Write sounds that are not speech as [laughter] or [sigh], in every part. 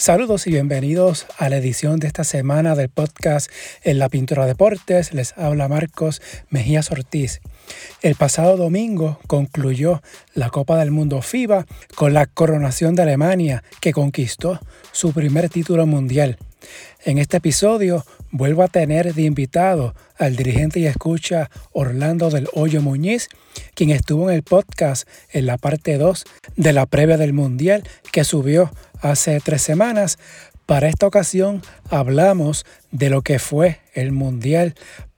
Saludos y bienvenidos a la edición de esta semana del podcast En la Pintura Deportes. Les habla Marcos Mejías Ortiz. El pasado domingo concluyó la Copa del Mundo FIBA con la coronación de Alemania que conquistó su primer título mundial. En este episodio vuelvo a tener de invitado al dirigente y escucha Orlando del Hoyo Muñiz, quien estuvo en el podcast en la parte 2 de la previa del Mundial que subió hace tres semanas. Para esta ocasión hablamos de lo que fue el Mundial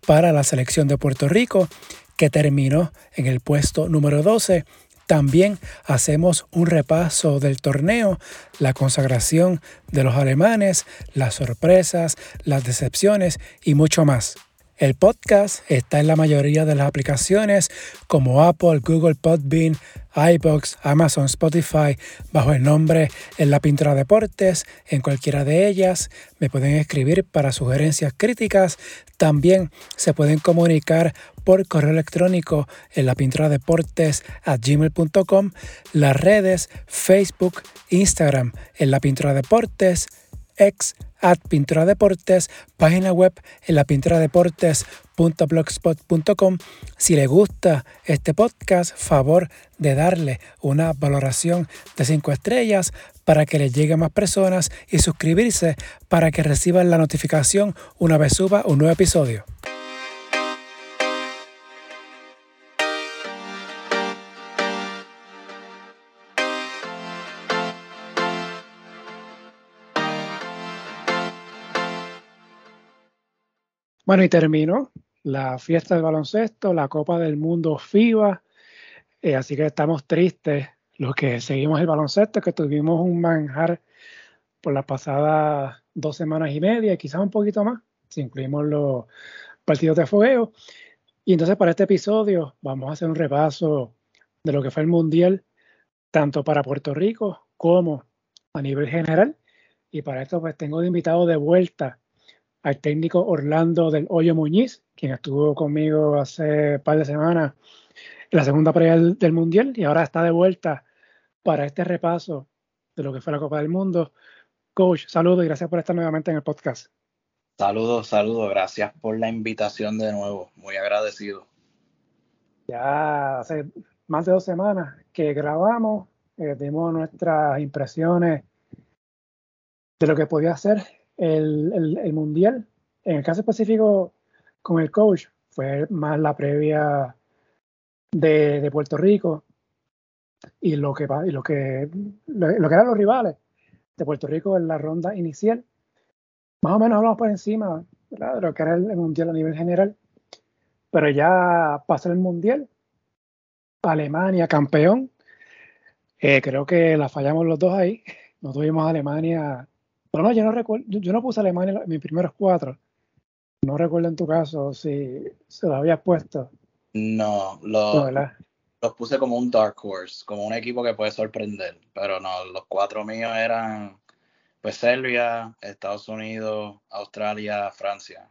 para la selección de Puerto Rico, que terminó en el puesto número 12. También hacemos un repaso del torneo, la consagración de los alemanes, las sorpresas, las decepciones y mucho más. El podcast está en la mayoría de las aplicaciones como Apple, Google Podbean, iBox, Amazon, Spotify, bajo el nombre En la Pintura Deportes. En cualquiera de ellas me pueden escribir para sugerencias críticas. También se pueden comunicar por correo electrónico en la pintura deportes a gmail.com, las redes Facebook, Instagram en la pintura deportes, ex at Pintura Deportes, página web en la pinturadeportes.blogspot.com. Si le gusta este podcast, favor de darle una valoración de 5 estrellas para que le llegue a más personas y suscribirse para que reciban la notificación una vez suba un nuevo episodio. Bueno, y terminó la fiesta del baloncesto, la Copa del Mundo FIBA. Eh, así que estamos tristes los que seguimos el baloncesto, que tuvimos un manjar por las pasadas dos semanas y media, quizás un poquito más, si incluimos los partidos de fogueo. Y entonces para este episodio vamos a hacer un repaso de lo que fue el Mundial, tanto para Puerto Rico como a nivel general. Y para esto pues tengo de invitado de vuelta al técnico Orlando del Hoyo Muñiz, quien estuvo conmigo hace un par de semanas en la segunda prueba del, Mundial y ahora está de vuelta para este repaso de lo que fue la Copa del Mundo. Coach, saludos y gracias por estar nuevamente en el podcast. Saludos, saludos, gracias por la invitación de nuevo, muy agradecido. Ya hace más de dos semanas que grabamos, eh, dimos nuestras impresiones de lo que podía ser el, mundial. En el caso específico con el coach, fue más la previa de, Puerto Rico y lo que y lo que lo, que eran los rivales de Puerto Rico en la ronda inicial. Más o menos hablamos por encima de lo que era el, mundial a nivel general. Pero ya pasó el mundial. Alemania campeón. Eh, creo que la fallamos los dos ahí. No tuvimos a Alemania pero no, yo no recuerdo, yo, no puse Alemania en mis primeros cuatro. No recuerdo en tu caso si se lo habías puesto. No, lo, los puse como un dark horse, como un equipo que puede sorprender. Pero no, los cuatro míos eran pues Serbia, Estados Unidos, Australia, Francia.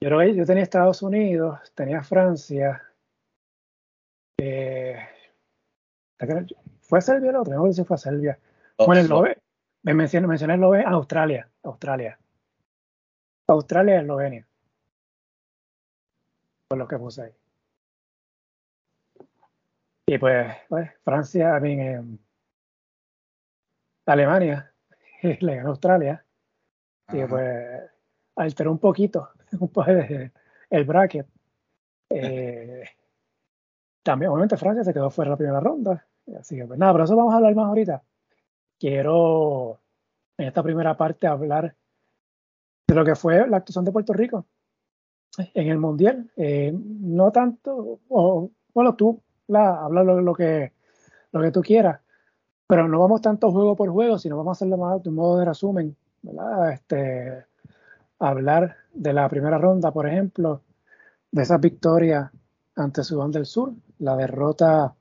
Yo creo que yo tenía Estados Unidos, tenía Francia. Eh, ¿Fue Serbia el otro? No sé si fue Serbia. bueno, el, me mencioné, mencioné Eslovenia, Australia, Australia. Australia y Eslovenia. Por lo que puse ahí. Y pues, pues Francia, también eh, Alemania [laughs] le ganó Australia. Y pues alteró un poquito [laughs] el bracket. [laughs] Eh, también, obviamente, Francia se quedó fuera de la primera ronda. Así que, pues nada, pero eso vamos a hablar más ahorita quiero en esta primera parte hablar de lo que fue la actuación de Puerto Rico en el Mundial. Eh, no tanto, o, bueno, tú la, habla lo, que, lo que tú quieras, pero no vamos tanto juego por juego, sino vamos a hacerlo más de un modo de resumen. Este, hablar de la primera ronda, por ejemplo, de esa victoria ante Sudán del Sur, la derrota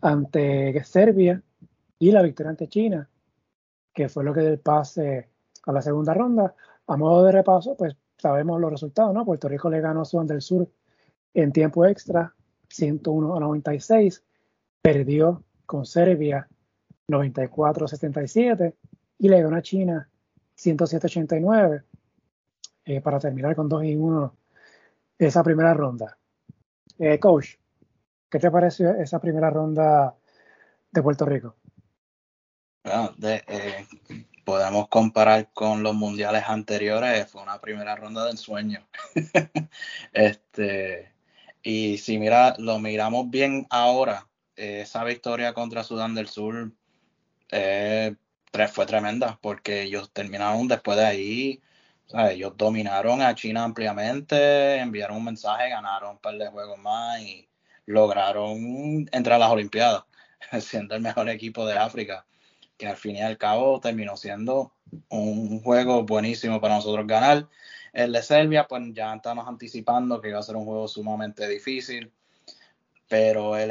ante Serbia y la victoria ante China, que fue lo que dio el pase a la segunda ronda. A modo de repaso, pues sabemos los resultados, ¿no? Puerto Rico le ganó a Sudán del Sur en tiempo extra, 101 a 96, perdió con Serbia 94-77 y le ganó a China 107-89 eh, para terminar con 2 y 1 esa primera ronda. Eh, coach, ¿qué te pareció esa primera ronda de Puerto Rico? Eh, podemos comparar con los mundiales anteriores, fue una primera ronda de ensueño. [laughs] este, y si mira, lo miramos bien ahora, esa victoria contra Sudán del Sur eh, fue tremenda, porque ellos terminaron después de ahí, ellos dominaron a China ampliamente, enviaron un mensaje, ganaron un par de juegos más y lograron entrar a las Olimpiadas, [laughs] siendo el mejor equipo de África, al fin y al cabo terminó siendo un juego buenísimo para nosotros ganar. El de Serbia, pues ya estamos anticipando que iba a ser un juego sumamente difícil, pero el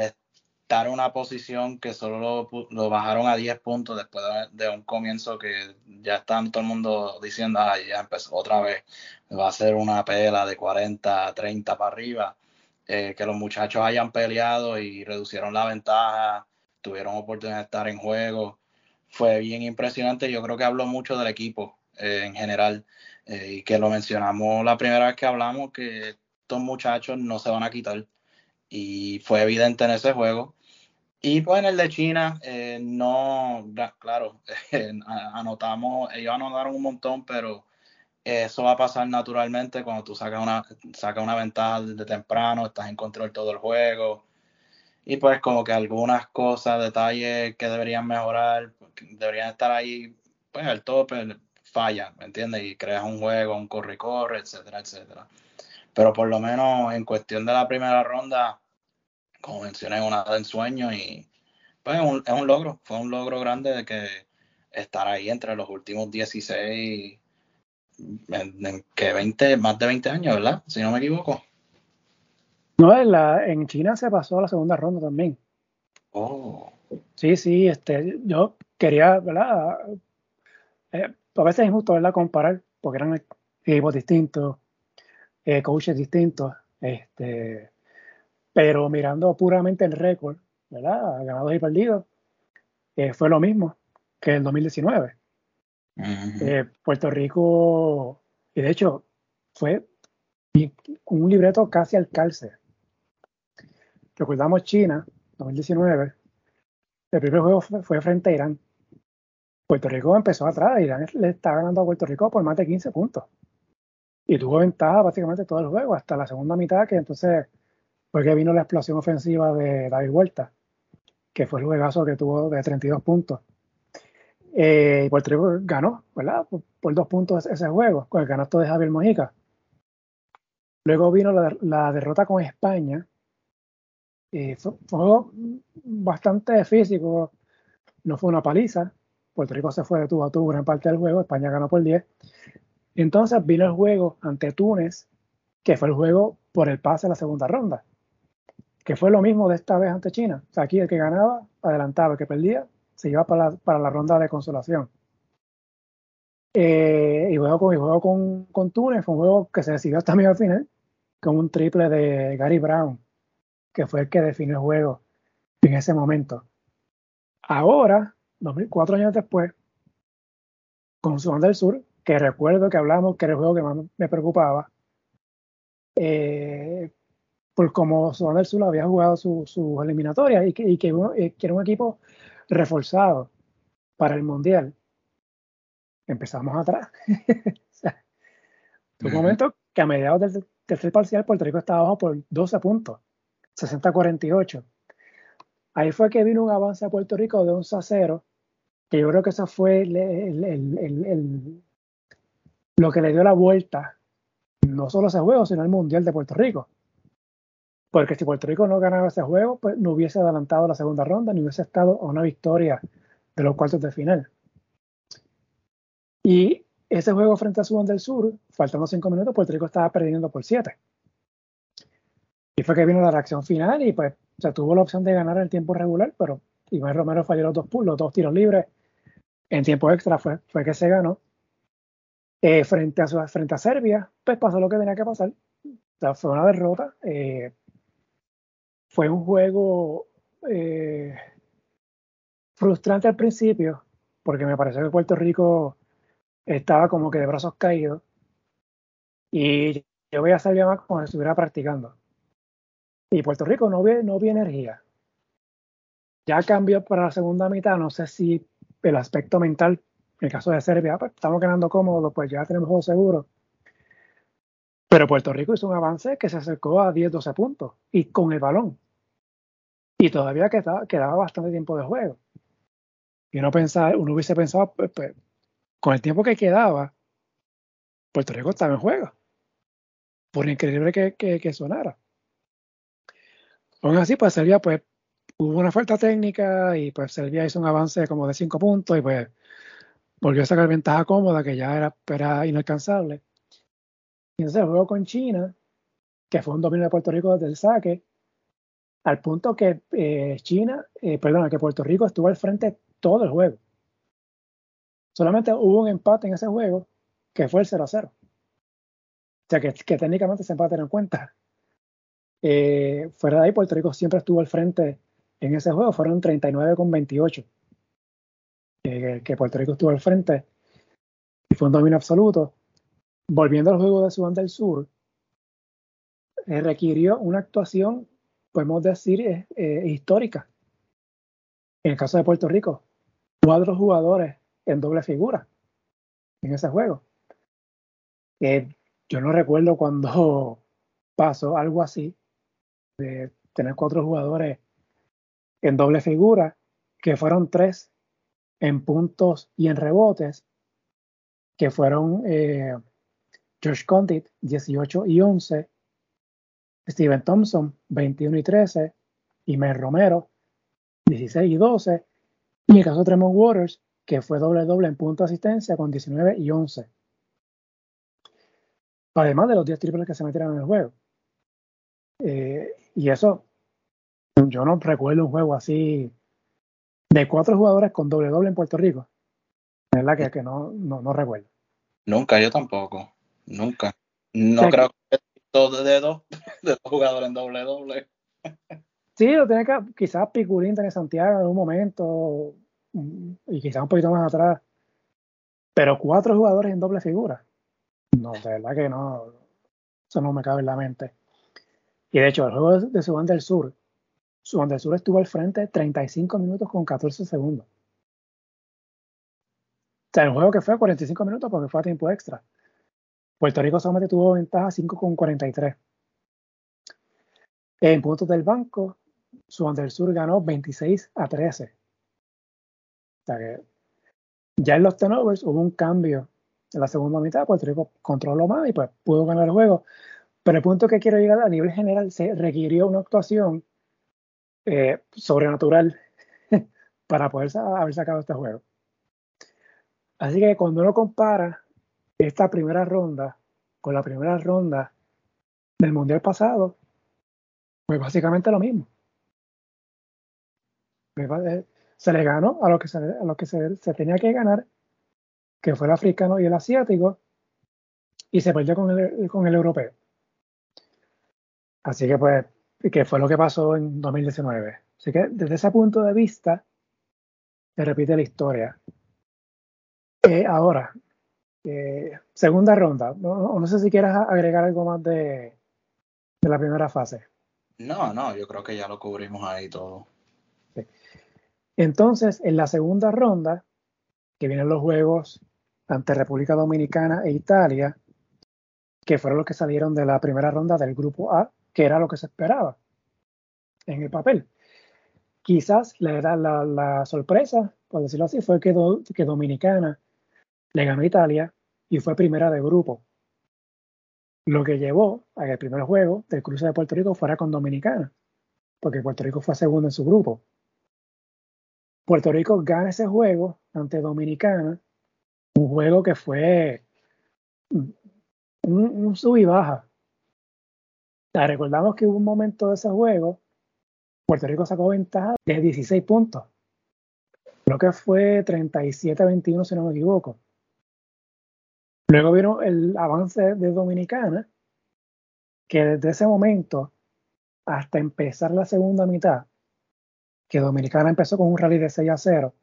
estar en una posición que solo lo, bajaron a 10 puntos después de, un comienzo que ya están todo el mundo diciendo, ah, ya empezó otra vez, va a ser una pela de 40, 30 para arriba, eh, que los muchachos hayan peleado y reducieron la ventaja, tuvieron oportunidad de estar en juego, fue bien impresionante, yo creo que habló mucho del equipo eh, en general. Eh, y que lo mencionamos la primera vez que hablamos, que estos muchachos no se van a quitar. Y fue evidente en ese juego. Y pues en el de China, eh, no, claro, [laughs] anotamos, ellos anotaron un montón, pero eso va a pasar naturalmente cuando tú sacas una, sacas una ventaja de temprano, estás en control todo el juego. Y pues como que algunas cosas, detalles que deberían mejorar, deberían estar ahí pues al tope, falla, ¿me entiendes? Y creas un juego, un corre-corre, etcétera, etcétera. Pero por lo menos en cuestión de la primera ronda, como mencioné, una de ensueño y pues es un, logro, fue un logro grande de que estar ahí entre los últimos 16, en, que 20, más de 20 años, ¿verdad? Si no me equivoco. No, en, la, en China se pasó a la segunda ronda también. Oh. Sí, sí, este, yo quería, ¿verdad? Eh, a veces es injusto verla comparar, porque eran equipos distintos, eh, coaches distintos, este, pero mirando puramente el récord, ¿verdad? Ganados y perdidos, eh, fue lo mismo que el 2019. Eh, Puerto Rico, y de hecho, fue un libreto casi al calce. Recordamos China, 2019, el primer juego fue frente a Irán, Puerto Rico empezó atrás, Irán le está ganando a Puerto Rico por más de 15 puntos. Y tuvo ventaja básicamente todo el juego, hasta la segunda mitad, que entonces fue que vino la explosión ofensiva de David Huerta, que fue el juegazo que tuvo de 32 puntos. Eh, y Puerto Rico ganó, ¿verdad? Por, dos puntos ese juego, con el canasto de Javier Mojica. Luego vino la, derrota con España. Y fue, bastante físico, no fue una paliza, Puerto Rico se fue de tubo a gran parte del juego, España ganó por 10. Entonces vino el juego ante Túnez, que fue el juego por el pase a la segunda ronda, que fue lo mismo de esta vez ante China. O sea, aquí el que ganaba adelantaba, el que perdía se iba para la, para la ronda de consolación. Eh, y juego, con, y juego con, con Túnez fue un juego que se decidió también al final, con un triple de Gary Brown, que fue el que definió el juego en ese momento. Ahora, cuatro años después, con Sudán del Sur, que recuerdo que hablamos que era el juego que más me preocupaba, eh, por como Sudán del Sur había jugado sus su eliminatorias y, que, y eh, que, era un equipo reforzado para el Mundial. Empezamos atrás. [laughs] un momento que a mediados del tercer parcial Puerto Rico estaba abajo por 12 puntos, 60-48. Ahí fue que vino un avance a Puerto Rico de 11 a 0 que yo creo que eso fue lo que le dio la vuelta, no solo a ese juego, sino al Mundial de Puerto Rico. Porque si Puerto Rico no ganaba ese juego, pues no hubiese adelantado la segunda ronda, ni hubiese estado a una victoria de los cuartos de final. Y ese juego frente a Sudán del Sur, faltando cinco minutos, Puerto Rico estaba perdiendo por siete. Y fue que vino la reacción final y pues se tuvo la opción de ganar el tiempo regular, pero Iván Romero falló los dos, los dos tiros libres en tiempo extra fue, fue que se ganó. Eh, frente, a, frente a Serbia, pues pasó lo que tenía que pasar. fue una derrota. Eh, fue un juego eh, frustrante al principio, porque me pareció que Puerto Rico estaba como que de brazos caídos. Y yo voy a salir más como si estuviera practicando. Y Puerto Rico no vi, no vi energía. Ya cambió para la segunda mitad, no sé si el aspecto mental, en el caso de Serbia, pues, estamos ganando cómodos, pues ya tenemos juego seguro. Pero Puerto Rico hizo un avance que se acercó a 10-12 puntos y con el balón. Y todavía quedaba, bastante tiempo de juego. Y uno, pensaba, uno hubiese pensado, pues, pues, con el tiempo que quedaba, Puerto Rico estaba en juego. Por increíble que, que, sonara. Aún así, pues Serbia, pues, hubo una falta técnica y pues Serbia hizo un avance como de 5 puntos y pues volvió a sacar ventaja cómoda que ya era, inalcanzable. Entonces juego con China, que fue un dominio de Puerto Rico desde el saque, al punto que eh, China, eh, perdón, que Puerto Rico estuvo al frente todo el juego. Solamente hubo un empate en ese juego que fue el 0 a 0. O sea que, técnicamente ese empate no cuenta. Eh, fuera de ahí, Puerto Rico siempre estuvo al frente en ese juego, fueron 39 con 28. que Puerto Rico estuvo al frente y fue un dominio absoluto volviendo al juego de Sudán del Sur, eh, requirió una actuación, podemos decir, eh, eh, histórica. En el caso de Puerto Rico, cuatro jugadores en doble figura en ese juego. yo no recuerdo cuando [laughs] pasó algo así, de tener cuatro jugadores en doble figura, que fueron tres en puntos y en rebotes, que fueron Josh Condit, 18 y 11. Steven Thompson, 21 y 13. Y Mer Romero, 16 y 12. Y el caso de Tremont Waters, que fue doble doble en punto de asistencia con 19 y 11. Además de los 10 triples que se metieron en el juego. Eh, y eso, yo no recuerdo un juego así de cuatro jugadores con doble doble en Puerto Rico. Es la que, que no, no, no recuerdo. Nunca, yo tampoco. Nunca. No creo que todo de dos, [laughs] de dos jugadores en doble doble. Sí, lo tiene que, quizás Picurín tiene Santiago en un momento, y quizás un poquito más atrás. Pero cuatro jugadores en doble figura. No, de verdad que no. Eso no me cabe en la mente. Y de hecho, el juego de Sudán del Sur, Sur estuvo al frente 35 minutos con 14 segundos. O sea, el juego que fue 45 minutos porque fue a tiempo extra. Puerto Rico solamente tuvo ventaja 5,43. En puntos del banco, Sudán Sur ganó 26 a 13. O sea que ya en los turnovers hubo un cambio en la segunda mitad. Puerto Rico controló más y pues pudo ganar el juego. Pero el punto que quiero llegar a nivel general se requirió una actuación eh, sobrenatural [laughs] para poder haber sacado este juego. Así que cuando uno compara esta primera ronda con la primera ronda del Mundial pasado, pues básicamente lo mismo. Pues, eh, se le ganó a lo que, se, que se, tenía que ganar, que fue el africano y el asiático, y se perdió con el, con el europeo. Así que pues, que fue lo que pasó en 2019. Así que desde ese punto de vista, se repite la historia. Eh, ahora, eh, segunda ronda. No, no, sé si quieras agregar algo más de, de, la primera fase. No, no, yo creo que ya lo cubrimos ahí todo. Entonces, en la segunda ronda, que vienen los juegos ante República Dominicana e Italia, que fueron los que salieron de la primera ronda del grupo A, que era lo que se esperaba en el papel. Quizás la, la, la sorpresa, por decirlo así, fue que, que Dominicana le ganó a Italia y fue primera de grupo. Lo que llevó a que el primer juego del cruce de Puerto Rico fuera con Dominicana, porque Puerto Rico fue segundo en su grupo. Puerto Rico gana ese juego ante Dominicana, un juego que fue un, sub y baja. Recordamos que hubo un momento de ese juego, Puerto Rico sacó ventaja de 16 puntos. Creo que fue 37-21 si no me equivoco. Luego vino el avance de Dominicana, que desde ese momento hasta empezar la segunda mitad, que Dominicana empezó con un rally de 6 a 0,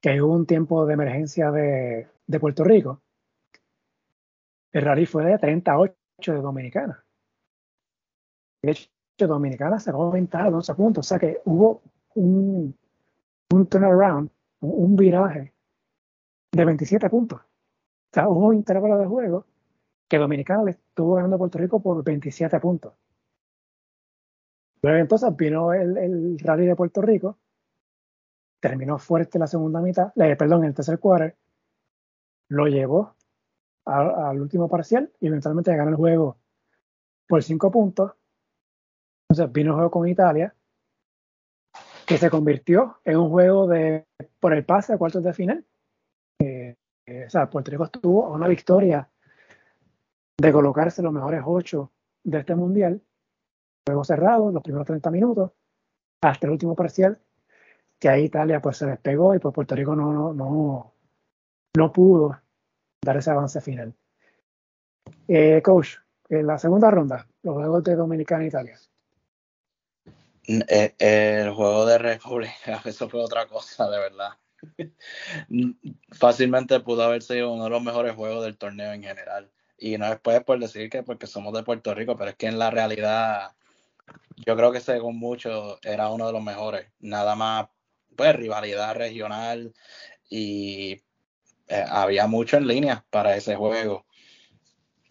que hubo un tiempo de emergencia de, de Puerto Rico. El rally fue de 38 de Dominicana. De hecho, Dominicana sacó ventaja de 11 puntos, o sea que hubo un, un turnaround, un, viraje de 27 puntos. O sea, hubo un intervalo de juego que Dominicana le estuvo ganando a Puerto Rico por 27 puntos. Luego entonces vino el, el rally de Puerto Rico, terminó fuerte la segunda mitad, eh, perdón, el tercer quarter, lo llevó al último parcial y eventualmente ganó el juego por 5 puntos. Entonces vino el juego con Italia, que se convirtió en un juego de por el pase a cuartos de final. Eh, eh, o sea, Puerto Rico tuvo una victoria de colocarse los mejores ocho de este mundial juego cerrado, los primeros 30 minutos, hasta el último parcial, que ahí Italia pues se despegó y pues Puerto Rico no, no, no, no pudo dar ese avance final. Eh, coach, en la segunda ronda, los juegos de Dominicana e Italia. Eh, el juego de República, [laughs] eso fue otra cosa, de verdad. [laughs] Fácilmente pudo haber sido uno de los mejores juegos del torneo en general. Y no después por decir que porque somos de Puerto Rico, pero es que en la realidad yo creo que según mucho era uno de los mejores. Nada más, pues, rivalidad regional y eh, había mucho en línea para ese juego.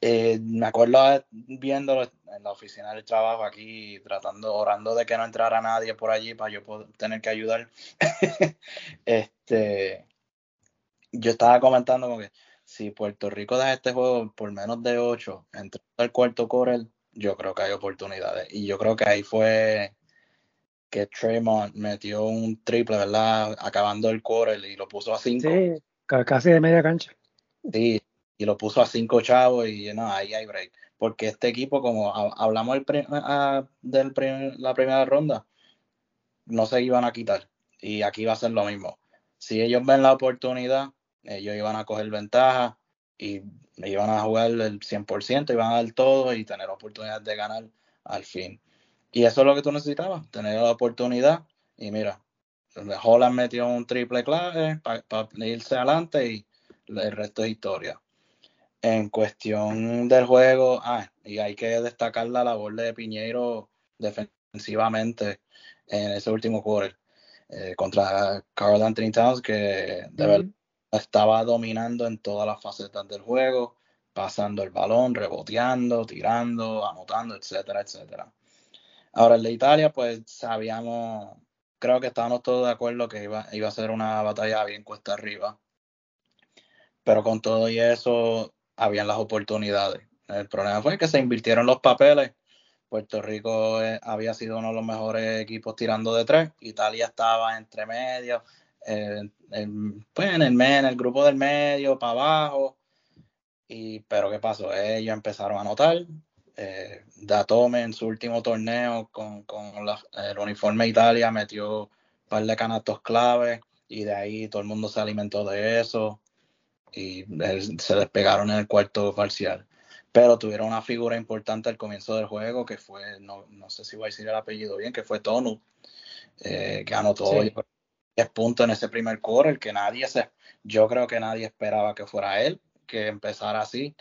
Eh, me acuerdo viéndolo en la oficina del trabajo aquí, tratando, orando de que no entrara nadie por allí para yo poder tener que ayudar. [laughs] este, yo estaba comentando como que si Puerto Rico da este juego por menos de 8, entrando al cuarto core, yo creo que hay oportunidades. Y yo creo que ahí fue que Tremont metió un triple, ¿verdad? Acabando el quarter y lo puso a cinco. Sí, casi de media cancha. Sí, y lo puso a cinco chavos y no, ahí hay break. Porque este equipo, como hablamos el de la primera ronda, no se iban a quitar. Y aquí va a ser lo mismo. Si ellos ven la oportunidad, ellos iban a coger ventaja y iban a jugar el 100%, iban a dar todo y tener oportunidad de ganar al fin. Y eso es lo que tú necesitabas, tener la oportunidad. Y mira, Holland metió un triple clave para irse adelante y el resto es historia. En cuestión del juego, ah, y hay que destacar la labor de Piñeiro defensivamente en ese último quarter eh, contra Carl Anthony Towns, que de verdad estaba dominando en todas las facetas del juego, pasando el balón, reboteando, tirando, anotando, etcétera, etcétera. Ahora el de Italia, pues sabíamos, creo que estábamos todos de acuerdo que iba, iba a ser una batalla bien cuesta arriba. Pero con todo y eso, habían las oportunidades. El problema fue que se invirtieron los papeles. Puerto Rico eh, había sido uno de los mejores equipos tirando de tres. Italia estaba entre medio pues en el, en el grupo del medio, para abajo. Y, pero ¿qué pasó? Ellos empezaron a anotar. Eh, Datome en su último torneo con, el uniforme Italia metió un par de canastos clave y de ahí todo el mundo se alimentó de eso y se despegaron en el cuarto parcial. Pero tuvieron una figura importante al comienzo del juego que fue, no, sé si voy a decir el apellido bien, que fue Tonu, eh, que anotó 10 puntos en ese primer quarter, que nadie se, yo creo que nadie esperaba que fuera él, que empezara así.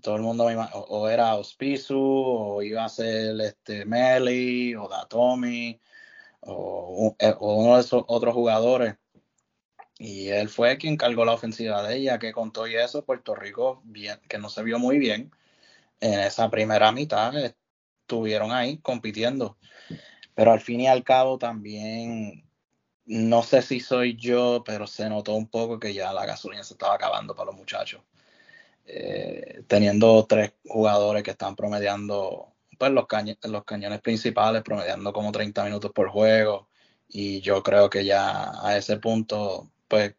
Todo el mundo o, era Auspisu, o iba a ser este Meli, o Datomi, o, eh, o, uno de esos otros jugadores. Y él fue quien cargó la ofensiva de ella, que con todo y eso, Puerto Rico, bien, que no se vio muy bien en esa primera mitad, estuvieron ahí compitiendo. Pero al fin y al cabo también no sé si soy yo, pero se notó un poco que ya la gasolina se estaba acabando para los muchachos. Eh, teniendo tres jugadores que están promediando pues, los, los cañones principales, promediando como 30 minutos por juego. Y yo creo que ya a ese punto, pues,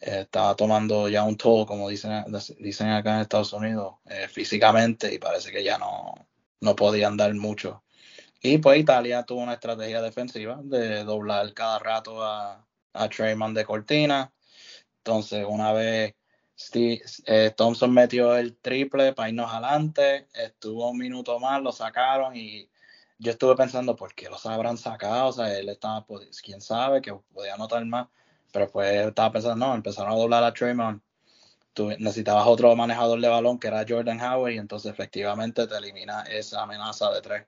eh, estaba tomando ya un todo, como dicen, dicen acá en Estados Unidos, eh, físicamente, y parece que ya no, no podían dar mucho y pues Italia tuvo una estrategia defensiva de doblar cada rato a, a Treyman de Cortina. Entonces, una vez eh, Thompson metió el triple para irnos adelante, estuvo un minuto más, lo sacaron y yo estuve pensando, ¿por qué los habrán sacado? O sea, él estaba, pues, quién sabe, que podía anotar más. Pero pues estaba pensando, no, empezaron a doblar a Draymond. Tú necesitabas otro manejador de balón que era Jordan Howard y entonces efectivamente te elimina esa amenaza de tres.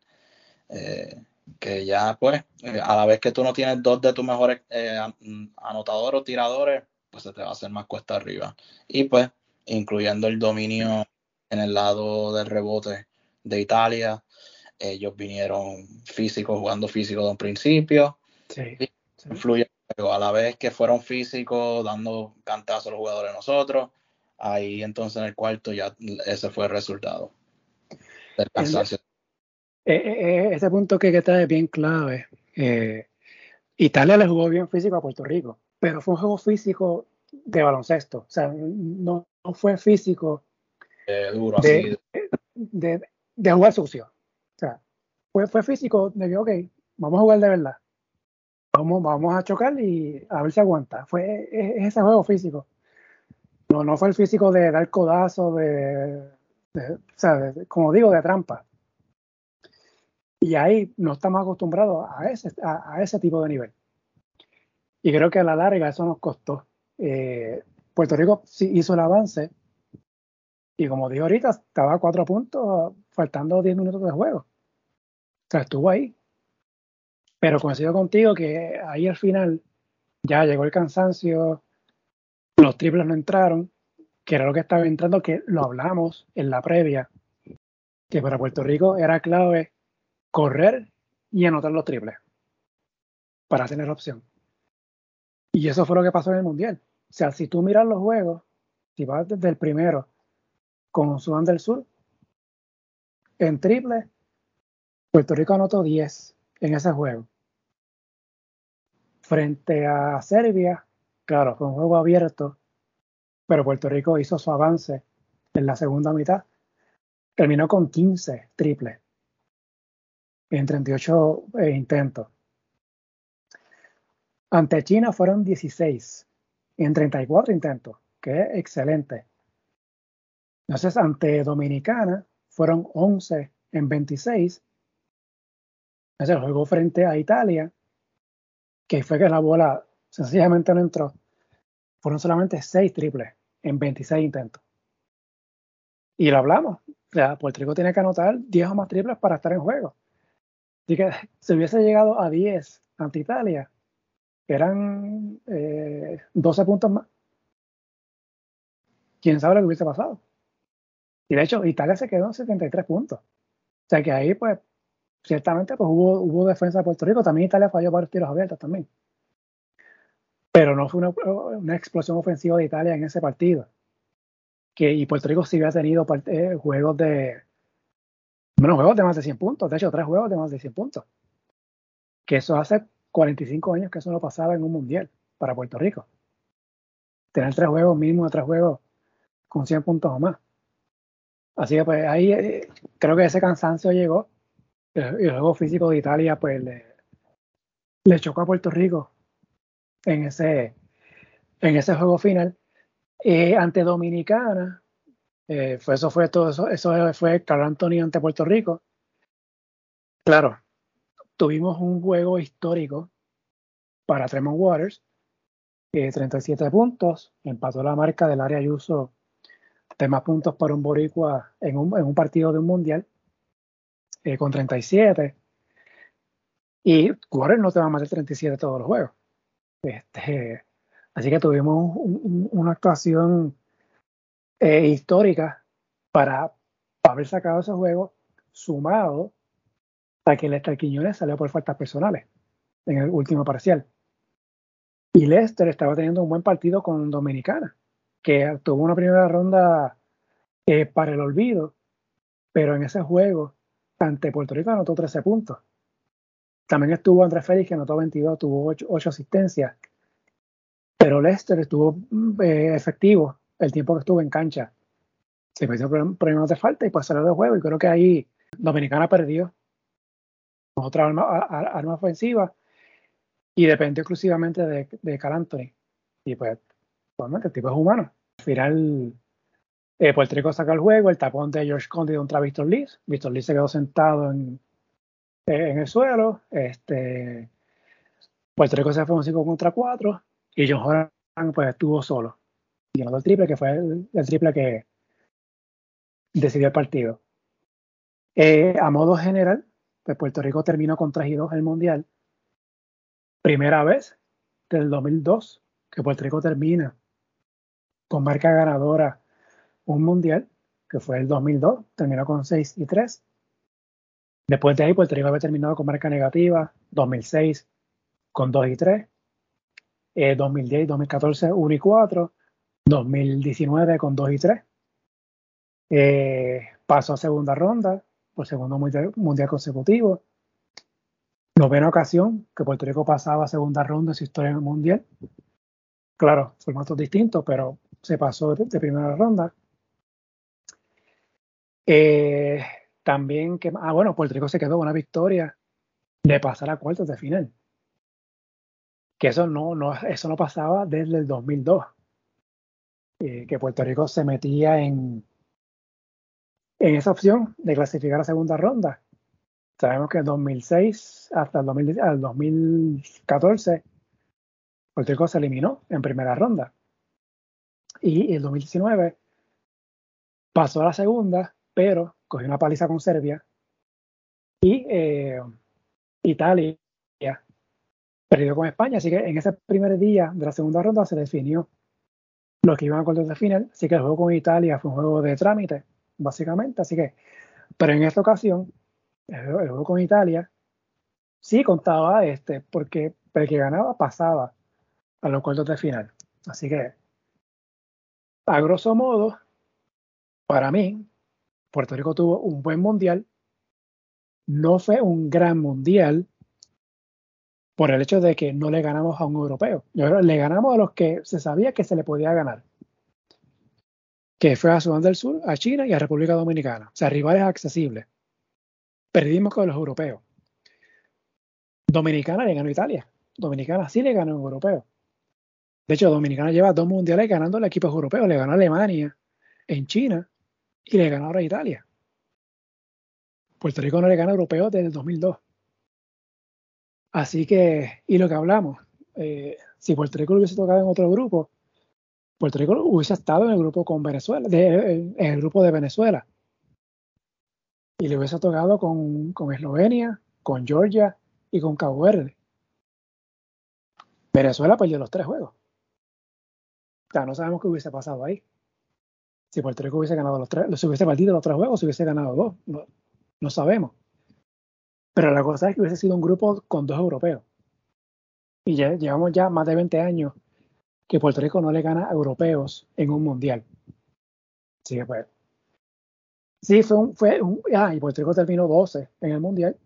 Eh, que ya pues, eh, a la vez que tú no tienes dos de tus mejores eh, anotadores o tiradores, pues se te va a hacer más cuesta arriba. Y pues, incluyendo el dominio en el lado del rebote de Italia, ellos vinieron físicos, jugando físico de un principio. Sí, Fluye a la vez que fueron físicos, dando cantazos a los jugadores nosotros. Ahí entonces en el cuarto ya ese fue el resultado del cansancio. Eh, eh, eh, ese punto que, está es bien clave. Italia le jugó bien físico a Puerto Rico, pero fue un juego físico de baloncesto. O sea, no, fue físico duro, de, De, jugar sucio. O sea, fue, fue físico de que, ok, vamos a jugar de verdad. Vamos, vamos a chocar y a ver si aguanta. Fue ese juego físico. No, no fue el físico de dar codazo, de, o sea, como digo, de trampa. Y ahí no estamos acostumbrados a ese, a, ese tipo de nivel. Y creo que a la larga eso nos costó. Eh, Puerto Rico sí hizo el avance. Y como digo ahorita, estaba a cuatro puntos, faltando diez minutos de juego. O sea, estuvo ahí. Pero coincido contigo que ahí al final ya llegó el cansancio, los triples no entraron, que era lo que estaba entrando, que lo hablamos en la previa, que para Puerto Rico era clave correr y anotar los triples para tener opción. Y eso fue lo que pasó en el Mundial. O sea, si tú miras los juegos, si vas desde el primero con Sudán del Sur, en triple, Puerto Rico anotó 10 en ese juego. Frente a Serbia, claro, fue un juego abierto, pero Puerto Rico hizo su avance en la segunda mitad. Terminó con 15 triples en 38 eh, intentos. Ante China fueron 16 en 34 intentos, que es excelente. Entonces, ante Dominicana fueron 11 en 26. Entonces, el juego frente a Italia, que fue que la bola sencillamente no entró, fueron solamente 6 triples en 26 intentos. Y lo hablamos. O sea, Puerto Rico tiene que anotar 10 o más triples para estar en juego. Así que [laughs] si hubiese llegado a 10 ante Italia, eran 12 eh, puntos más. ¿Quién sabe lo que hubiese pasado? Y de hecho, Italia se quedó en 73 puntos. O sea que ahí, pues, ciertamente pues, hubo, hubo defensa de Puerto Rico. También Italia falló varios tiros abiertos también. Pero no fue una, explosión ofensiva de Italia en ese partido. Que, y Puerto Rico sí había tenido eh, juegos de, bueno, juegos de más de 100 puntos, de hecho, tres juegos de más de 100 puntos. Que eso hace 45 años que eso no pasaba en un mundial para Puerto Rico. Tener tres juegos, mínimo de tres juegos con 100 puntos o más. Así que pues ahí eh, creo que ese cansancio llegó. Y el juego físico de Italia pues le, chocó a Puerto Rico en ese, en ese juego final. Ante Dominicana, eh, fue, eso fue todo, eso, eso fue Carl Anthony ante Puerto Rico. Claro, tuvimos un juego histórico para Tremont Waters, 37 eh, puntos, empató la marca del área Ayuso de más puntos para un boricua en un, en un partido de un mundial, eh, con 37. Y Waters no te va a meter 37 todos los juegos. Este, así que tuvimos una actuación eh, histórica para haber sacado ese juego, sumado a que Lester Quiñones salió por faltas personales en el último parcial. Y Lester estaba teniendo un buen partido con Dominicana, que tuvo una primera ronda eh, para el olvido, pero en ese juego ante Puerto Rico anotó 13 puntos. También estuvo Andrés Félix, que anotó 22, tuvo 8, asistencias. Pero Lester estuvo mm, eh, efectivo el tiempo que estuvo en cancha. Se metió problemas de falta y pues salió de juego. Y creo que ahí Dominicana perdió otra arma, ofensiva y dependió exclusivamente de, de Cal Anthony. Y pues, obviamente, el tipo es humano. Al final, eh, Puerto Rico saca el juego, el tapón de George Conde un Víctor Lee. Víctor Lee se quedó sentado en, en el suelo. Este, Puerto Rico se fue un 5 contra 4 y John Horan pues estuvo solo. Y el triple, que fue el, triple que decidió el partido. Eh, a modo general, pues Puerto Rico terminó con 3 y 2 el Mundial. Primera vez desde el 2002 que Puerto Rico termina con marca ganadora un Mundial, que fue el 2002, terminó con 6 y 3. Después de ahí, Puerto Rico había terminado con marca negativa, 2006 con 2 y 3, 2010 2014 1 y 4, 2019 con 2 y 3. Eh, pasó a segunda ronda por segundo mundial, consecutivo. Novena ocasión que Puerto Rico pasaba a segunda ronda en su historia mundial. Claro, formatos distintos, pero se pasó de, primera ronda. Eh, también que, ah, bueno, Puerto Rico se quedó con una victoria de pasar a cuartos de final. Que eso no, no, eso no pasaba desde el 2002. Eh, que Puerto Rico se metía en, en esa opción de clasificar a segunda ronda. Sabemos que en 2006 hasta el, 2014 Puerto Rico se eliminó en primera ronda. Y en 2019 pasó a la segunda, pero cogió una paliza con Serbia y eh, Italia perdió con España. Así que en ese primer día de la segunda ronda se definió lo que iban a cuartos de final. Así que el juego con Italia fue un juego de trámite, básicamente. Así que, pero en esta ocasión, el, juego con Italia sí contaba este, porque el que ganaba pasaba a los cuartos de final. Así que, a grosso modo, para mí, Puerto Rico tuvo un buen mundial. No fue un gran mundial por el hecho de que no le ganamos a un europeo. le ganamos a los que se sabía que se le podía ganar. Que fue a Sudán del Sur, a China y a República Dominicana. O sea, rivales accesibles. Perdimos con los europeos. Dominicana le ganó a Italia. Dominicana sí le ganó a un europeo. De hecho, Dominicana lleva dos mundiales ganando a equipos europeos. Le ganó a Alemania en China y le ganó ahora a Italia. Puerto Rico no le gana a europeos desde el 2002. Así que, y lo que hablamos, eh, si Puerto Rico lo hubiese tocado en otro grupo, Puerto Rico hubiese estado en el grupo con Venezuela, en el grupo de Venezuela. Y le hubiese tocado con, con Eslovenia, con Georgia y con Cabo Verde. Venezuela perdió los tres juegos. O sea, no sabemos qué hubiese pasado ahí si Puerto Rico hubiese ganado los tres, si hubiese partido los tres juegos, si hubiese ganado dos, no, sabemos. Pero la cosa es que hubiese sido un grupo con dos europeos. Y ya llevamos ya más de 20 años que Puerto Rico no le gana europeos en un mundial. Así que pues. Sí, fue un, fue un, ah, y Puerto Rico terminó 12 en el mundial.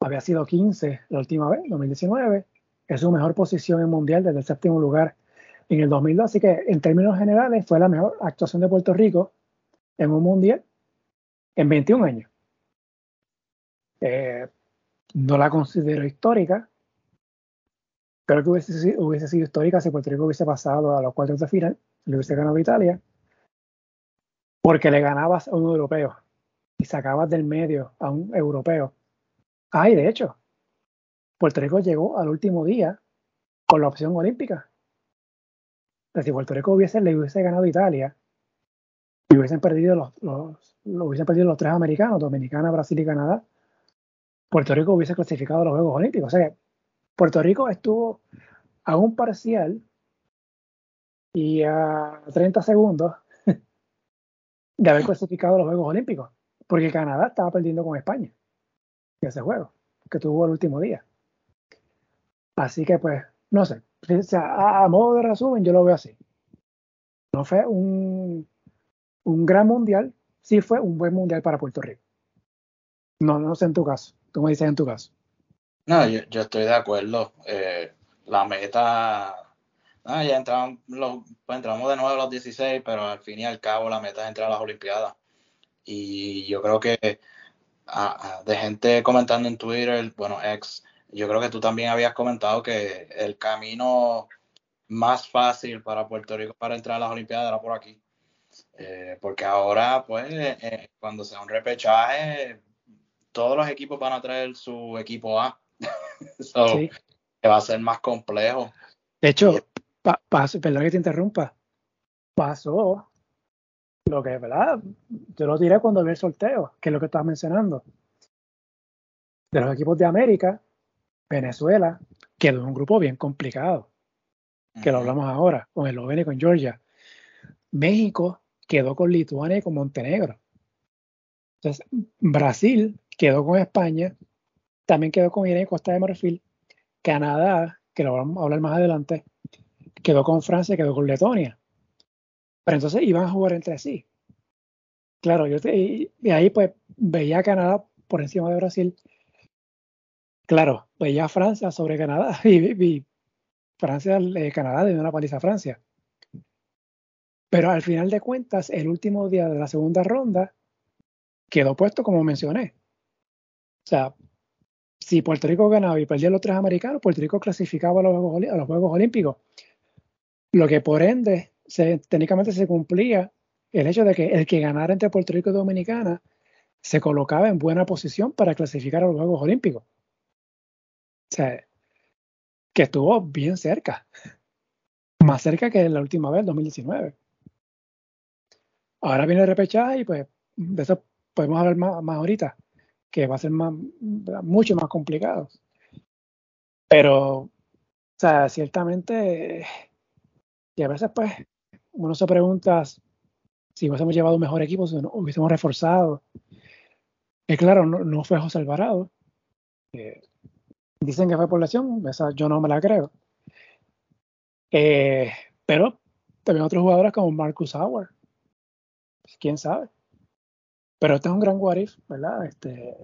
Había sido 15 la última vez, 2019. Es su mejor posición en mundial desde el séptimo lugar en el 2002. Así que en términos generales fue la mejor actuación de Puerto Rico en un mundial en 21 años. Eh, no la considero histórica. Creo que hubiese, sido histórica si Puerto Rico hubiese pasado a los cuartos de final, le hubiese ganado a Italia, porque le ganabas a un europeo y sacabas del medio a un europeo. Ay, de hecho, Puerto Rico llegó al último día con la opción olímpica si Puerto Rico hubiese, le hubiese ganado a Italia y hubiesen perdido los, los, hubiesen perdido los tres americanos, Dominicana, Brasil y Canadá, Puerto Rico hubiese clasificado a los Juegos Olímpicos. O sea, Puerto Rico estuvo a un parcial y a 30 segundos de haber clasificado a los Juegos Olímpicos, porque Canadá estaba perdiendo con España en ese juego, que tuvo el último día. Así que pues, no sé, a, modo de resumen, yo lo veo así. No fue un, un gran mundial, sí fue un buen mundial para Puerto Rico. No, no sé en tu caso. Tú me dices en tu caso. No, yo, estoy de acuerdo. Eh, la meta. ya entramos, pues entramos de nuevo a los 16, pero al fin y al cabo la meta es entrar a las Olimpiadas. Y yo creo que de gente comentando en Twitter, bueno, ex, yo creo que tú también habías comentado que el camino más fácil para Puerto Rico para entrar a las Olimpiadas era por aquí. Eh, porque ahora, pues, eh, cuando sea un repechaje, todos los equipos van a traer su equipo A. [laughs] Que va a ser más complejo. De hecho, perdón que te interrumpa, pasó lo que, ¿verdad? Yo lo diré cuando vi el sorteo, que es lo que estabas mencionando. De los equipos de América, Venezuela quedó en un grupo bien complicado, que lo hablamos ahora, con Eslovenia y con Georgia. México quedó con Lituania y con Montenegro. Entonces, Brasil quedó con España, también quedó con Irán y Costa de Marfil. Canadá, que lo vamos a hablar más adelante, quedó con Francia, quedó con Letonia. Pero entonces iban a jugar entre sí. Claro, yo y ahí pues veía a Canadá por encima de Brasil. Claro, veía a Francia sobre Canadá [laughs] y, Francia, eh, Canadá dio una paliza a Francia. Pero al final de cuentas, el último día de la segunda ronda quedó puesto como mencioné. O sea, si Puerto Rico ganaba y perdía los tres americanos, Puerto Rico clasificaba a los Juegos, Olímpicos. Lo que por ende, técnicamente se cumplía el hecho de que el que ganara entre Puerto Rico y Dominicana se colocaba en buena posición para clasificar a los Juegos Olímpicos. Sea, que estuvo bien cerca. [laughs] Más cerca que la última vez, 2019. Ahora viene el repechaje y pues de eso podemos hablar más ahorita que va a ser más, mucho más complicado. Pero, o sea, ciertamente, y a veces pues uno se pregunta si hubiésemos llevado un mejor equipo, si hubiésemos reforzado. Es claro, no, fue José Alvarado. Dicen que fue por lesión, esa yo no me la creo. Eh, pero también otros jugadores como Marcus Howard. Quién sabe. Pero este es un gran what ¿verdad? Este,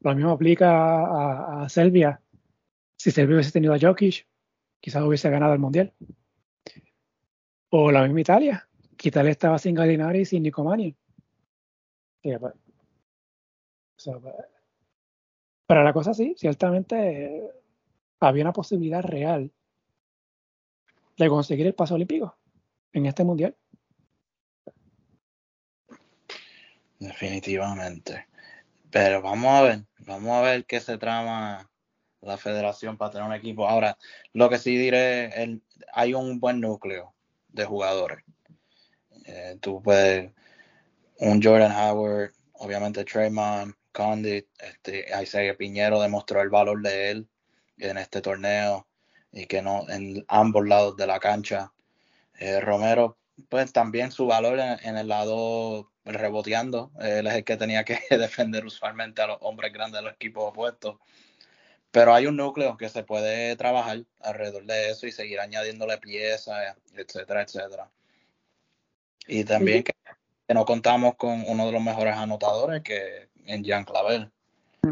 lo mismo aplica a, Serbia. Si Serbia hubiese tenido a Jokic, quizás hubiese ganado el Mundial. O la misma Italia, que Italia estaba sin Gallinari y sin Nicomani. Pues, pues, pero la cosa sí, ciertamente había una posibilidad real de conseguir el paso olímpico en este mundial. Definitivamente. Pero vamos a ver, vamos a ver qué se trama la federación para tener un equipo. Ahora, lo que sí diré, el, hay un buen núcleo de jugadores. Eh, tú puedes, un Jordan Howard, obviamente Trayman, Condit, este, Isaiah Piñero demostró el valor de él en este torneo y que no en ambos lados de la cancha. Eh, Romero, pues también su valor en el lado reboteando. Él es el que tenía que [laughs] defender usualmente a los hombres grandes de los equipos opuestos. Pero hay un núcleo que se puede trabajar alrededor de eso y seguir añadiéndole piezas, etcétera, etcétera. Y también que, no contamos con uno de los mejores anotadores que en Jean Clavel.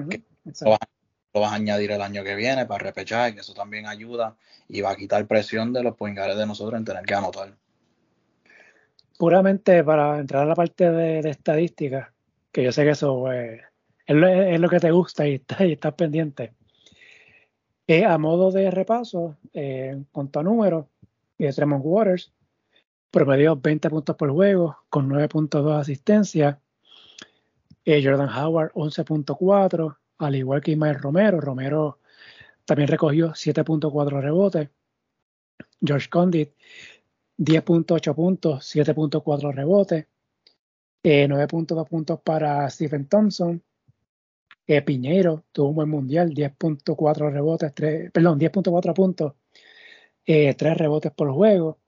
que lo, vas, a añadir el año que viene para repechar, y eso también ayuda y va a quitar presión de los poingares de nosotros en tener que anotar puramente para entrar a la parte de, estadística, que yo sé que eso eh, es, lo, que te gusta y, [laughs] estás pendiente. Eh, a modo de repaso, eh, en cuanto a números, eh, Tremont Waters promedió 20 puntos por juego con 9.2 asistencias. Jordan Howard 11.4, al igual que Ismael Romero. Romero también recogió 7.4 rebotes. George Condit 10.8 puntos, 7.4 rebotes, 9.2 eh, puntos para Stephen Thompson. Eh, Piñero tuvo un buen mundial, 10.4 rebotes, 3, perdón, 10.4 puntos, 3 eh, rebotes por juego.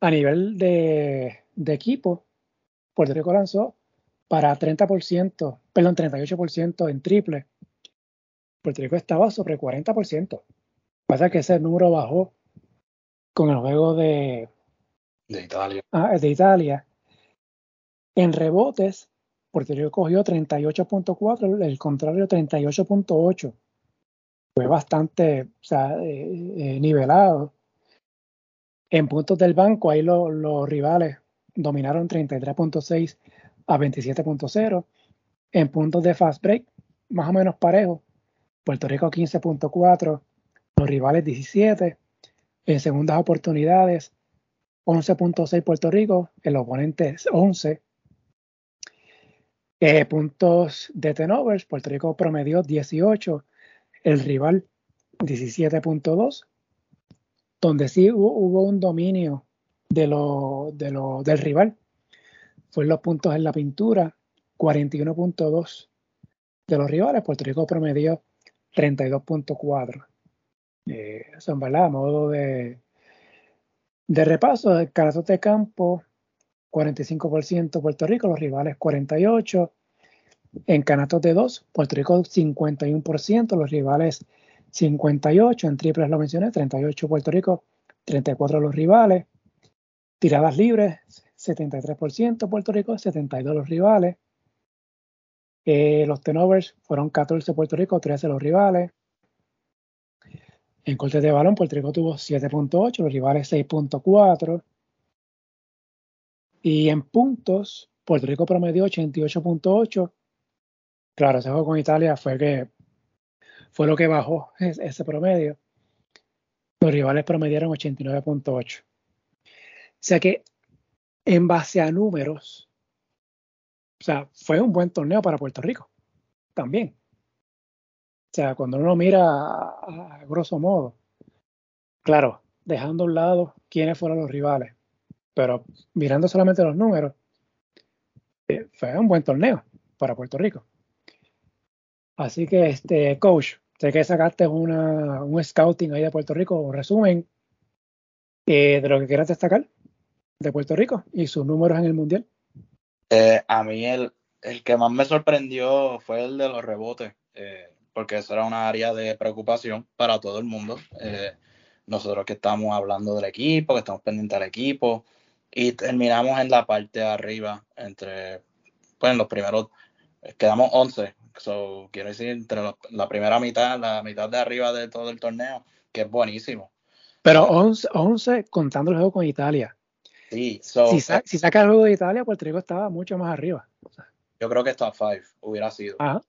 A nivel de, equipo, Puerto Rico lanzó para 30%, perdón, 38% en triple. Puerto Rico estaba sobre 40%. Pasa que ese número bajó con el juego de, de Italia. Ah, de Italia. En rebotes, Puerto Rico cogió 38.4, el contrario 38.8. Fue bastante o sea, eh, eh, nivelado. En puntos del banco, ahí los rivales dominaron 33.6 a 27.0. En puntos de fast break, más o menos parejo. Puerto Rico 15.4, los rivales 17. En segundas oportunidades, 11.6 Puerto Rico, el oponente es 11. Eh, puntos de tenovers, Puerto Rico promedió 18, el rival 17.2, donde sí hubo, un dominio de lo, de lo, del rival. Fue los puntos en la pintura, 41.2 de los rivales, Puerto Rico promedió 32.4. Eh, eso en verdad, a modo de, de repaso, el de campo, 45% Puerto Rico, los rivales 48%. En canastos de 2, Puerto Rico 51%, los rivales 58%. En triples lo mencioné, 38 Puerto Rico, 34 los rivales. Tiradas libres, 73% Puerto Rico, 72 los rivales. Eh, los tenovers fueron 14 Puerto Rico, 13 los rivales. En cortes de balón, Puerto Rico tuvo 7.8, los rivales 6.4. Y en puntos, Puerto Rico promedió 88.8. Claro, ese juego con Italia fue que fue lo que bajó ese promedio. Los rivales promediaron 89.8. O sea que en base a números, o sea, fue un buen torneo para Puerto Rico también. O sea, cuando uno mira a, grosso modo, claro, dejando a un lado quiénes fueron los rivales, pero mirando solamente los números, eh, fue un buen torneo para Puerto Rico. Así que, este, coach, sé que sacaste una, un scouting ahí de Puerto Rico, un resumen eh, de lo que quieras destacar de Puerto Rico y sus números en el Mundial. Eh, a mí el, el que más me sorprendió fue el de los rebotes porque eso era una área de preocupación para todo el mundo. Eh, nosotros que estamos hablando del equipo, que estamos pendientes del equipo, y terminamos en la parte de arriba, entre, pues en los primeros, quedamos 11, so, quiero decir, entre la primera mitad, la mitad de arriba de todo el torneo, que es buenísimo. Pero 11, 11 contando el juego con Italia. Sí, si, si, saca el juego de Italia, Puerto Rico estaba mucho más arriba. Yo creo que top 5 hubiera sido. Ajá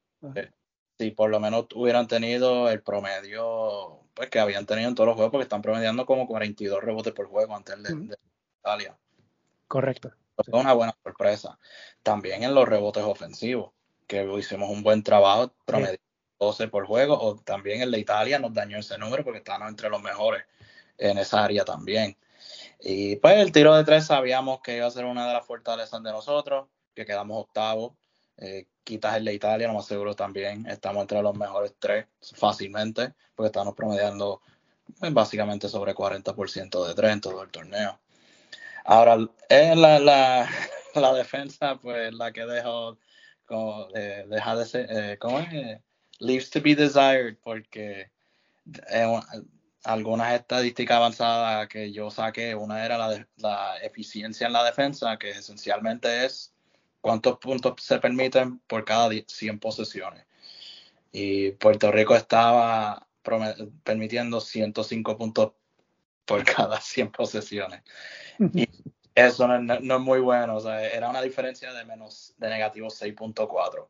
si por lo menos hubieran tenido el promedio pues que habían tenido en todos los juegos, porque están promediando como 42 rebotes por juego antes de, Italia. Correcto. Fue una buena sorpresa. También en los rebotes ofensivos, que hicimos un buen trabajo, promediando 12 por juego, o también el de Italia nos dañó ese número porque estábamos entre los mejores en esa área también. Y pues el tiro de tres sabíamos que iba a ser una de las fortalezas de nosotros, que quedamos octavos. Eh, quitas el de Italia, lo más seguro también estamos entre los mejores tres fácilmente, porque estamos promediando pues, básicamente sobre 40% de tres en todo el torneo. Ahora, en la, la, [laughs] la defensa, pues la que dejo, como, eh, deja de ser, eh, ¿cómo es? Leaves to be desired, porque eh, algunas estadísticas avanzadas que yo saqué, una era la, eficiencia en la defensa, que esencialmente es cuántos puntos se permiten por cada 100 posesiones. Y Puerto Rico estaba permitiendo 105 puntos por [laughs] cada 100 posesiones. Y eso no, es muy bueno. O sea, era una diferencia de menos de negativo 6.4.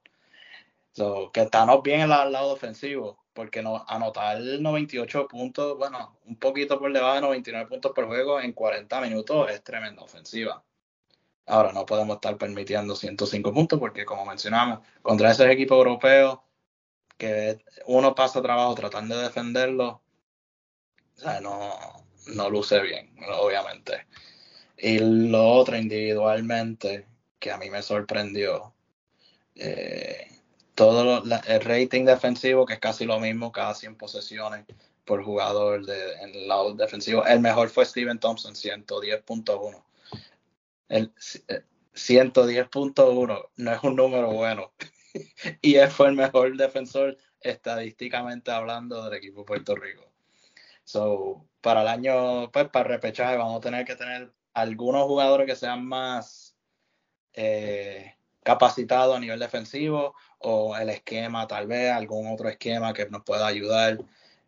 So, que estamos bien en el lado ofensivo, porque no, anotar 98 puntos, bueno, un poquito por debajo de 99 puntos por juego en 40 minutos es tremenda ofensiva. Ahora no podemos estar permitiendo 105 puntos porque, como mencionamos, contra esos equipos europeos que uno pasa trabajo tratando de defenderlo, o sea, no, no luce bien, obviamente. Y lo otro individualmente que a mí me sorprendió, eh, todo el rating defensivo, que es casi lo mismo, cada 100 posesiones por jugador de, en el lado defensivo. El mejor fue Steven Thompson, 110.1 el 110.1 eh, no es un número bueno. [laughs] y él fue el mejor defensor estadísticamente hablando del equipo de Puerto Rico. So, para el año, pues para repechaje vamos a tener que tener algunos jugadores que sean más eh, capacitados a nivel defensivo o el esquema, tal vez algún otro esquema que nos pueda ayudar.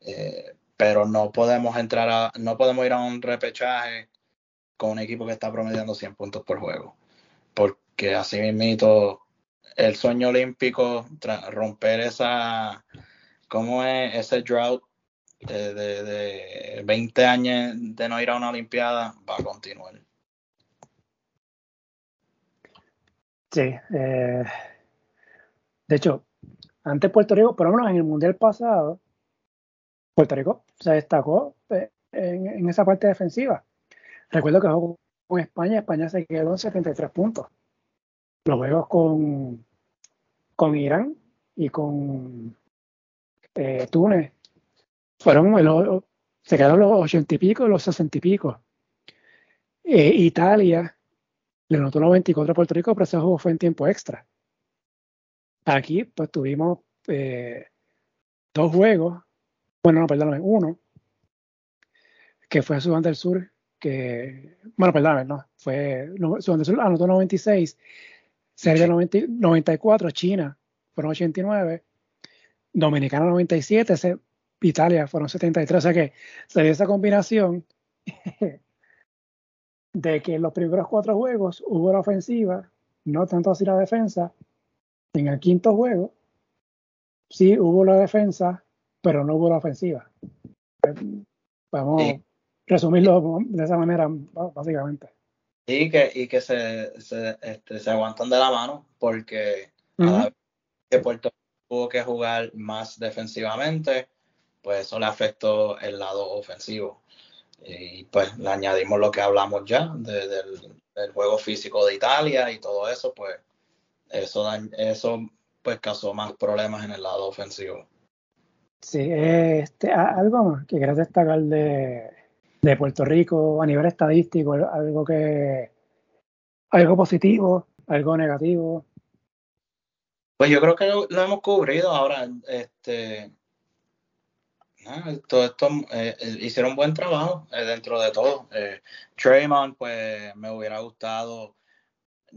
Eh, pero no podemos entrar a, no podemos ir a un repechaje con un equipo que está promediando 100 puntos por juego. Porque así mismo el sueño olímpico, romper esa, ¿cómo es? Ese drought de, de, 20 años de no ir a una olimpiada va a continuar. Sí, eh, De hecho, antes Puerto Rico, por lo menos en el Mundial pasado, Puerto Rico se destacó eh, en, esa parte defensiva. Recuerdo que jugó con España, España se quedó en 73 puntos. Los juegos con, con Irán y con eh, Túnez fueron se quedaron los 80 y pico, los 60 y pico. Eh, Italia le notó 94 a Puerto Rico, pero ese juego fue en tiempo extra. Aquí, pues tuvimos eh, dos juegos, bueno, no, perdóname, uno, que fue Sudán del Sur, que, bueno, perdóname, no, fue, Sudán del Sur anotó 96, Serbia 94, China fueron 89, Dominicana 97, Italia fueron 73, o sea que se dio esa combinación [laughs] de que en los primeros cuatro juegos hubo la ofensiva, no tanto así la defensa, en el quinto juego, sí hubo la defensa, pero no hubo la ofensiva. Vamos a resumirlo de esa manera, básicamente. Y que, y que se, se, este, se aguantan de la mano porque que Puerto Rico tuvo que jugar más defensivamente, pues eso le afectó el lado ofensivo. Y pues le añadimos lo que hablamos ya del, del, juego físico de Italia y todo eso, pues eso, eso pues causó más problemas en el lado ofensivo. Sí, este, algo más que quieras destacar de, de Puerto Rico a nivel estadístico, algo que algo positivo, algo negativo. Pues yo creo que lo, hemos cubrido ahora. Este, todo esto eh, eh, hicieron un buen trabajo eh, dentro de todo. Eh, pues me hubiera gustado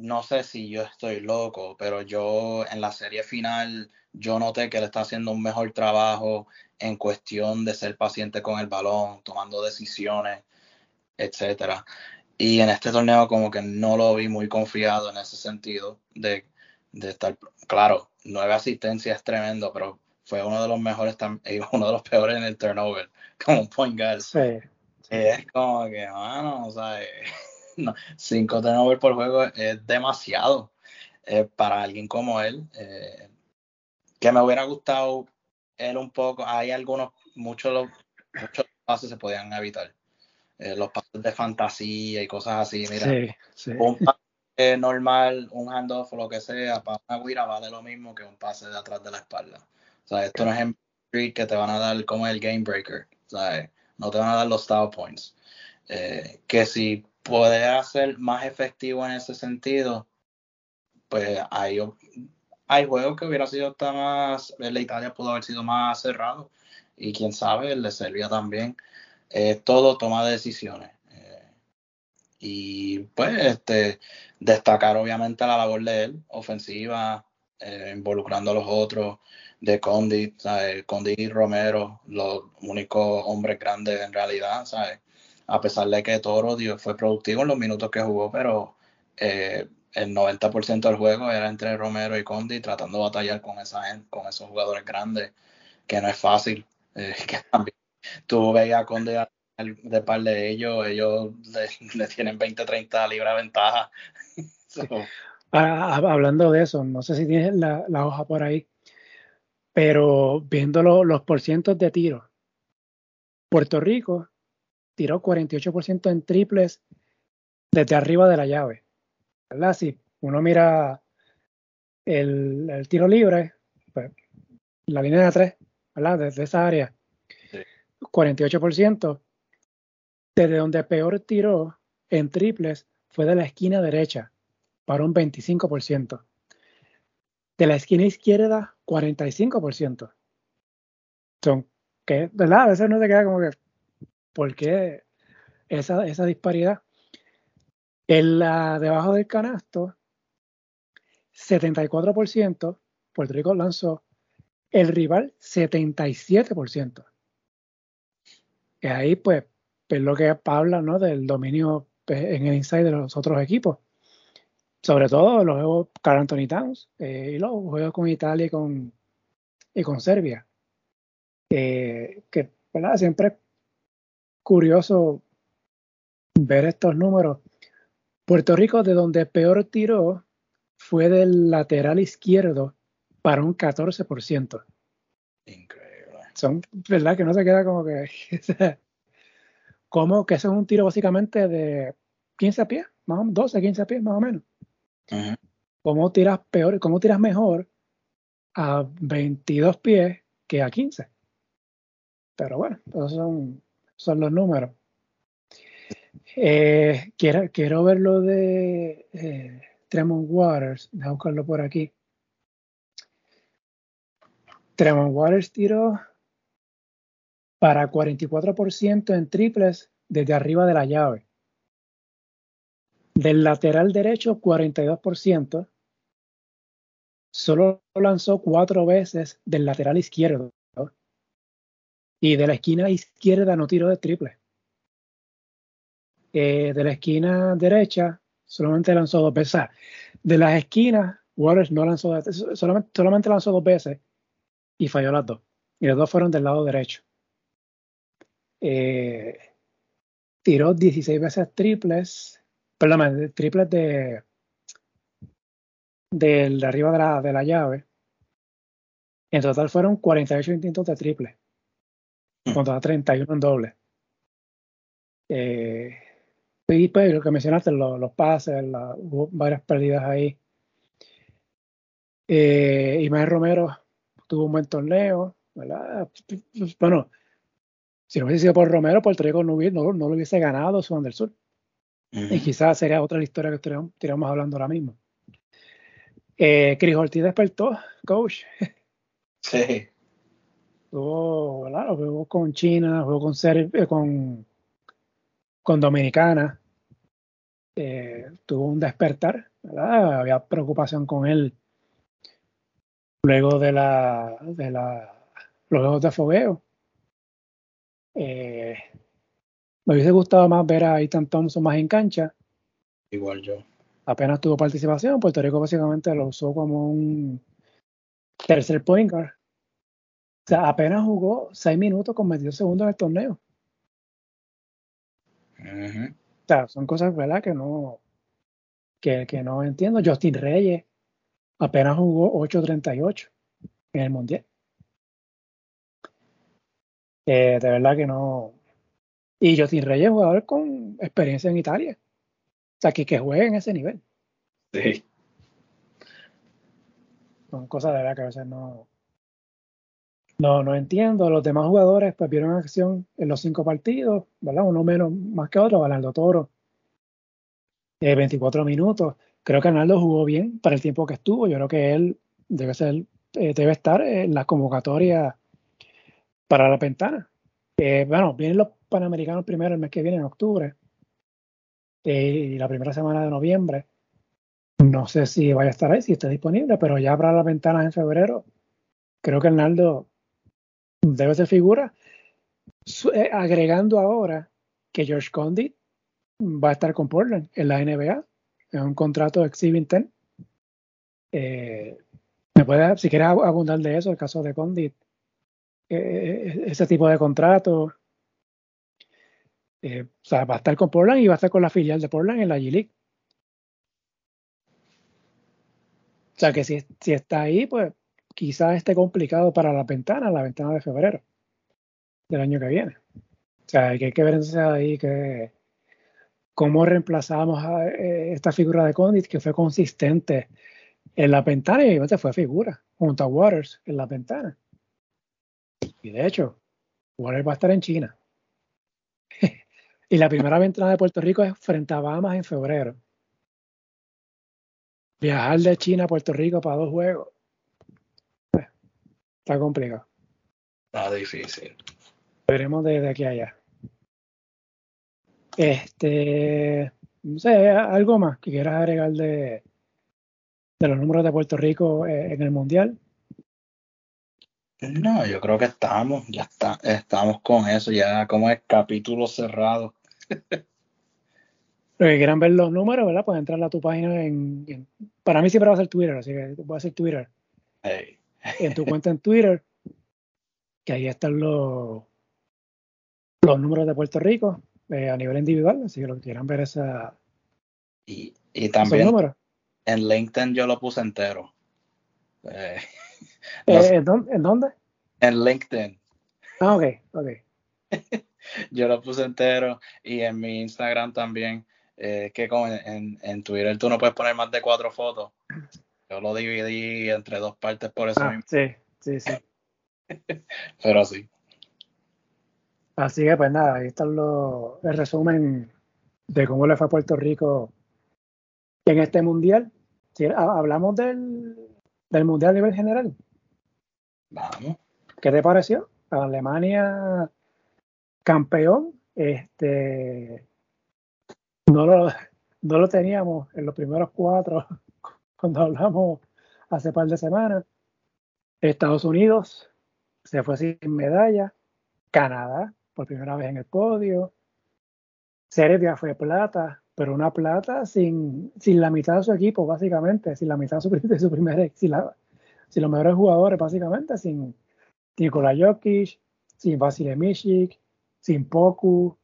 no sé si yo estoy loco, pero yo en la serie final, yo noté que él está haciendo un mejor trabajo en cuestión de ser paciente con el balón, tomando decisiones, etcétera. Y en este torneo como que no lo vi muy confiado en ese sentido de, de estar, claro, nueve asistencias es tremendo, pero fue uno de los mejores [laughs] y uno de los peores en el turnover, [laughs] como un point guard. Sí, Es como que, mano, o sea, [laughs] no, cinco turnovers por juego es demasiado eh, para alguien como él. Eh, que me hubiera gustado él un poco. Hay algunos, muchos, muchos pases se podían evitar. Eh, los pases de fantasía y cosas así. Mira, un pase normal, un handoff o lo que sea, para una guira vale lo mismo que un pase de atrás de la espalda. O sea, esto no es en que te van a dar como el game breaker. O sea, no te van a dar los style points. que si poder ser más efectivo en ese sentido, pues hay, hay juegos que hubiera sido hasta más, el Italia pudo haber sido más cerrado y quién sabe, el de Serbia también. todo toma de decisiones. Eh, y pues este, destacar obviamente la labor de él, ofensiva, eh, involucrando a los otros, de Condi, Condi y Romero, los únicos hombres grandes en realidad, ¿sabes? A pesar de que Toro fue productivo en los minutos que jugó, pero eh, el 90% del juego era entre Romero y Condi tratando de batallar con, esa, con esos jugadores grandes, que no es fácil. Eh, [laughs] tú veías a Condi de par de ellos, ellos le, [laughs] tienen 20, 30 libras de ventaja. [laughs] Ah, hablando de eso, no sé si tienes la, hoja por ahí, pero viendo los porcientos de tiro, Puerto Rico tiró 48% en triples desde arriba de la llave. ¿Verdad? Si uno mira el, tiro libre, pues, la línea de tres, ¿verdad? Desde esa área, 48%. Desde donde peor tiró en triples fue de la esquina derecha, para un 25%. De la esquina izquierda, 45%. Son, que, ¿verdad? A veces no se queda como que ¿Por qué esa, esa disparidad? En la, debajo del canasto, 74%, Puerto Rico lanzó, el rival 77%. Y ahí pues es lo que habla ¿no? del dominio pues, en el inside de los otros equipos. Sobre todo los juegos Carl Anthony Towns eh, y los juegos con Italia y con, y con Serbia. Eh, que ¿verdad? siempre curioso ver estos números. Puerto Rico, de donde peor tiró, fue del lateral izquierdo para un 14%. Increíble. Son, ¿verdad? Que no se queda como que... [laughs] como que eso es un tiro básicamente de 15 pies, más o menos, 12, 15 pies más o menos. ¿Cómo tiras peor, cómo tiras mejor a 22 pies que a 15? Pero bueno, esos son, son los números. Eh, quiero, quiero ver lo de eh, Tremont Waters. Déjame buscarlo por aquí. Tremont Waters tiró para 44% en triples desde arriba de la llave. Del lateral derecho, 42%. Solo lanzó cuatro veces del lateral izquierdo. Y de la esquina izquierda no tiró de triple. Eh, de la esquina derecha solamente lanzó dos veces. De las esquinas, Waters no lanzó, solamente, lanzó dos veces y falló las dos. Y las dos fueron del lado derecho. Eh, tiró 16 veces triples, perdón, triples de del de arriba de la, de la llave. En total fueron 48 intentos de triple. Contra 31 en doble. Eh, y pues lo que mencionaste, los, pases, hubo varias pérdidas ahí. Eh, Romero tuvo un buen torneo, ¿verdad? Bueno, si no hubiese sido por Romero, Puerto Rico no, no, lo hubiese ganado Sudán del Sur. Y quizás sería otra historia que estaríamos hablando ahora mismo. Eh, Chris Ortiz despertó, coach. Sí. Jugó, ¿verdad? Jugó con China, jugó con, eh, con, con Dominicana. Eh, tuvo un despertar, ¿verdad? Había preocupación con él luego de la de la los juegos de fogueo. Eh, me hubiese gustado más ver a Ethan Thompson más en cancha. Igual yo. Apenas tuvo participación, Puerto Rico básicamente lo usó como un tercer point guard. O sea, apenas jugó seis minutos con 22 segundos en el torneo. O sea, son cosas, ¿verdad? Que no, que, que no entiendo. Justin Reyes apenas jugó 8.38 en el Mundial. Eh, de verdad que no. Y Justin Reyes es jugador con experiencia en Italia. O sea, que, que juegue en ese nivel. Sí. Son cosas de verdad que a veces no, no, no entiendo. Los demás jugadores pues vieron acción en los cinco partidos, ¿verdad? Uno menos más que otro, Valaldo Toro. 24 minutos. Creo que Arnaldo jugó bien para el tiempo que estuvo. Yo creo que él debe ser, eh, debe estar en la convocatoria para la ventana. Eh, bueno, vienen los Panamericanos primero el mes que viene, en octubre, eh, y la primera semana de noviembre. No sé si vaya a estar ahí, si está disponible, pero ya habrá las ventanas en febrero. Creo que Arnaldo debe ser figura. Eh, agregando ahora que George Condit va a estar con Portland en la NBA, en un contrato Exhibit 10. me puede, si quieres abundar de eso, el caso de Condit, eh, ese tipo de contrato. Eh, o sea, va a estar con Portland y va a estar con la filial de Portland en la G-League. O sea que si, si está ahí, pues quizás esté complicado para la ventana, la ventana de febrero del año que viene. O sea, hay que, ver entonces ahí que cómo reemplazamos a eh, esta figura de Condit que fue consistente en la ventana y obviamente fue figura junto a Waters en la ventana. Y de hecho, Warner va a estar en China. [laughs] y la primera ventana de Puerto Rico es frente a Bahamas en febrero. Viajar de China a Puerto Rico para dos juegos. Está complicado. Está difícil. Veremos desde aquí a allá. Este, no sé, algo más que quieras agregar de, de los números de Puerto Rico eh, en el Mundial. No, yo creo que estamos, ya está, estamos con eso, ya como es capítulo cerrado. Los que quieran ver los números, ¿verdad? Pueden entrar a tu página en, Para mí siempre va a ser Twitter, así que voy a ser Twitter. [laughs] En tu cuenta en Twitter, que ahí están los, los números de Puerto Rico eh, a nivel individual, así que los que quieran ver esa... Y, y también en LinkedIn yo lo puse entero. Eh, [laughs] Eh, ¿en, dónde, en LinkedIn. Ah, ok, ok. [laughs] Yo lo puse entero y en mi Instagram también. Eh, que como en, en, Twitter tú no puedes poner más de cuatro fotos. Yo lo dividí entre dos partes por eso ah, mismo. Sí, sí, sí. [laughs] Pero sí. Así que pues nada, ahí está lo, el resumen de cómo le fue a Puerto Rico en este mundial. Si hablamos del, del mundial a nivel general. Vamos. ¿Qué te pareció? Alemania campeón. Este no lo, no lo teníamos en los primeros cuatro cuando hablamos hace par de semanas. Estados Unidos se fue sin medalla. Canadá por primera vez en el podio. Serbia fue plata, pero una plata sin, sin la mitad de su equipo, básicamente, sin la mitad de su, de primer sin, sin los mejores jugadores, básicamente, sin Nikola Jokic, sin Vasile Mishik, sin Poku,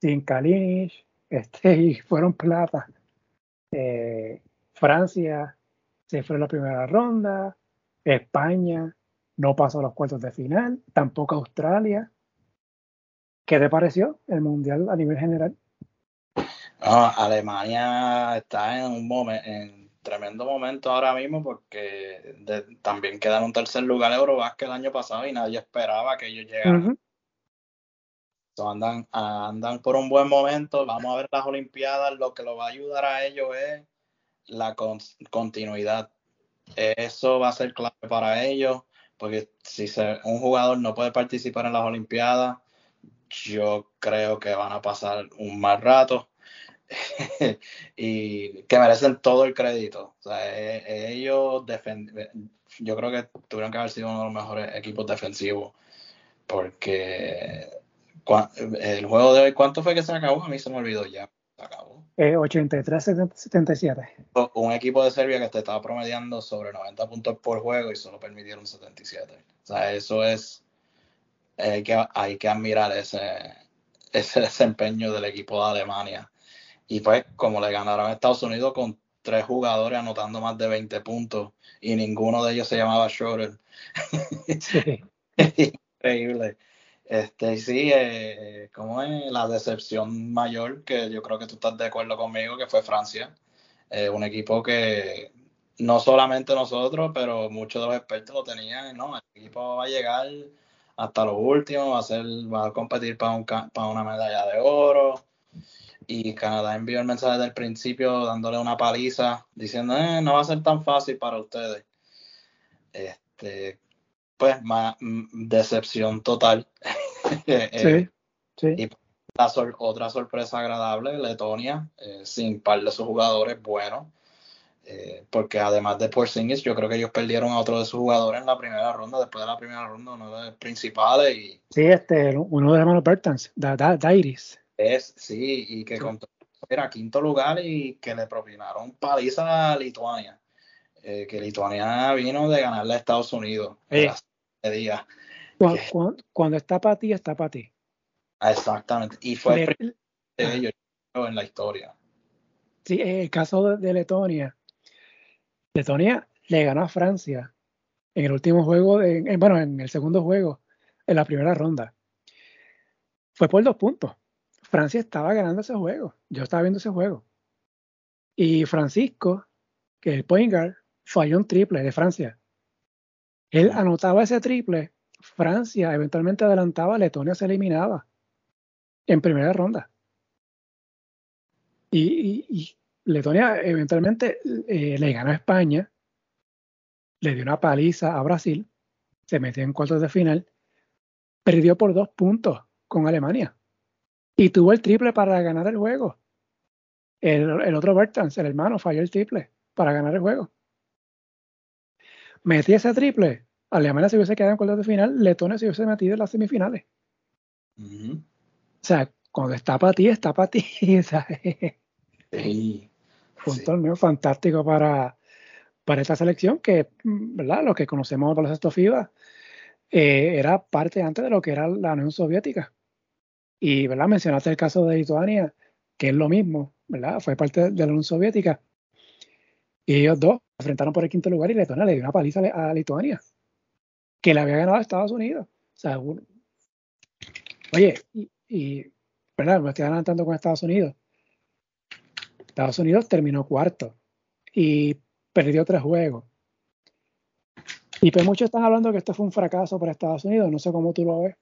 sin Kalinic, [laughs] este, y fueron plata. Eh, Francia se fue en la primera ronda, España no pasó a los cuartos de final, tampoco Australia. ¿Qué te pareció el mundial a nivel general? Alemania está en un momento, en tremendo momento ahora mismo porque también quedan en un tercer lugar Eurobasket el año pasado y nadie esperaba que ellos llegaran. andan, andan por un buen momento. Vamos a ver las Olimpiadas. Lo que lo va a ayudar a ellos es la continuidad. Eso va a ser clave para ellos, porque si un jugador no puede participar en las Olimpiadas, yo creo que van a pasar un mal rato [laughs] y que merecen todo el crédito. O sea, e, e, ellos yo creo que tuvieron que haber sido uno de los mejores equipos defensivos porque el juego de hoy, ¿cuánto fue que se acabó? A mí se me olvidó ya. Se acabó. 83-77. Eh, un equipo de Serbia que te estaba promediando sobre 90 puntos por juego y solo permitieron 77. O sea, eso es. Hay que, hay que admirar ese, [laughs] ese desempeño del equipo de Alemania. Y pues, como le ganaron a Estados Unidos con tres jugadores anotando más de 20 puntos y ninguno de ellos se llamaba Schroeder. Sí. [laughs] Increíble. Este, sí, eh, es la decepción mayor, que yo creo que tú estás de acuerdo conmigo, que fue Francia. Eh, un equipo que no solamente nosotros, pero muchos de los expertos lo tenían, ¿no? El equipo va a llegar hasta lo último, va a, ser, va a competir para, un, para una medalla de oro. Y Canadá envió el mensaje desde el principio dándole una paliza, diciendo, eh, no va a ser tan fácil para ustedes. Este, pues más mm, decepción total. [laughs] Eh, sí, Y la otra sorpresa agradable, Letonia, eh, sin par de sus jugadores buenos. Eh, porque además de Porzingis, yo creo que ellos perdieron a otro de sus jugadores en la primera ronda, después de la primera ronda, uno de los principales. Y, sí, este, uno de los hermanos Bertans, Dairis. Es, sí, y que era quinto lugar y que le propinaron paliza a Lituania. que Lituania vino de ganarle a Estados Unidos día. Cuando, está para ti, está para ti. Exactamente. Y fue el de ellos en la historia. Sí, el caso de, Letonia. Letonia le ganó a Francia en el último juego, bueno, en el segundo juego, en la primera ronda. Fue por dos puntos. Francia estaba ganando ese juego. Yo estaba viendo ese juego. Y Francisco, que es el point guard, falló un triple de Francia. Él anotaba ese triple, Francia eventualmente adelantaba, Letonia se eliminaba en primera ronda. Y, Letonia eventualmente eh, le ganó a España, le dio una paliza a Brasil, se metió en cuartos de final, perdió por dos puntos con Alemania y tuvo el triple para ganar el juego. El, otro Bertans, el hermano, falló el triple para ganar el juego metí ese triple, Alemania se hubiese quedado en cuartos de final, Letonia se hubiese metido en las semifinales. O sea, cuando está para ti, está para ti. [laughs] Sí. Fue un torneo fantástico para, para esta selección que, ¿verdad? Lo que conocemos por los FIBA eh, era parte antes de lo que era la Unión Soviética. Y, ¿verdad? Mencionaste el caso de Lituania, que es lo mismo, ¿verdad? Fue parte de la Unión Soviética. Y ellos dos se enfrentaron por el quinto lugar y Letonia le dio una paliza a Lituania. Que le había ganado Estados Unidos. Oye, y, y, ¿verdad? Me estoy adelantando con Estados Unidos. Estados Unidos terminó cuarto y perdió tres juegos. Y pues muchos están hablando que esto fue un fracaso para Estados Unidos, no sé cómo tú lo ves,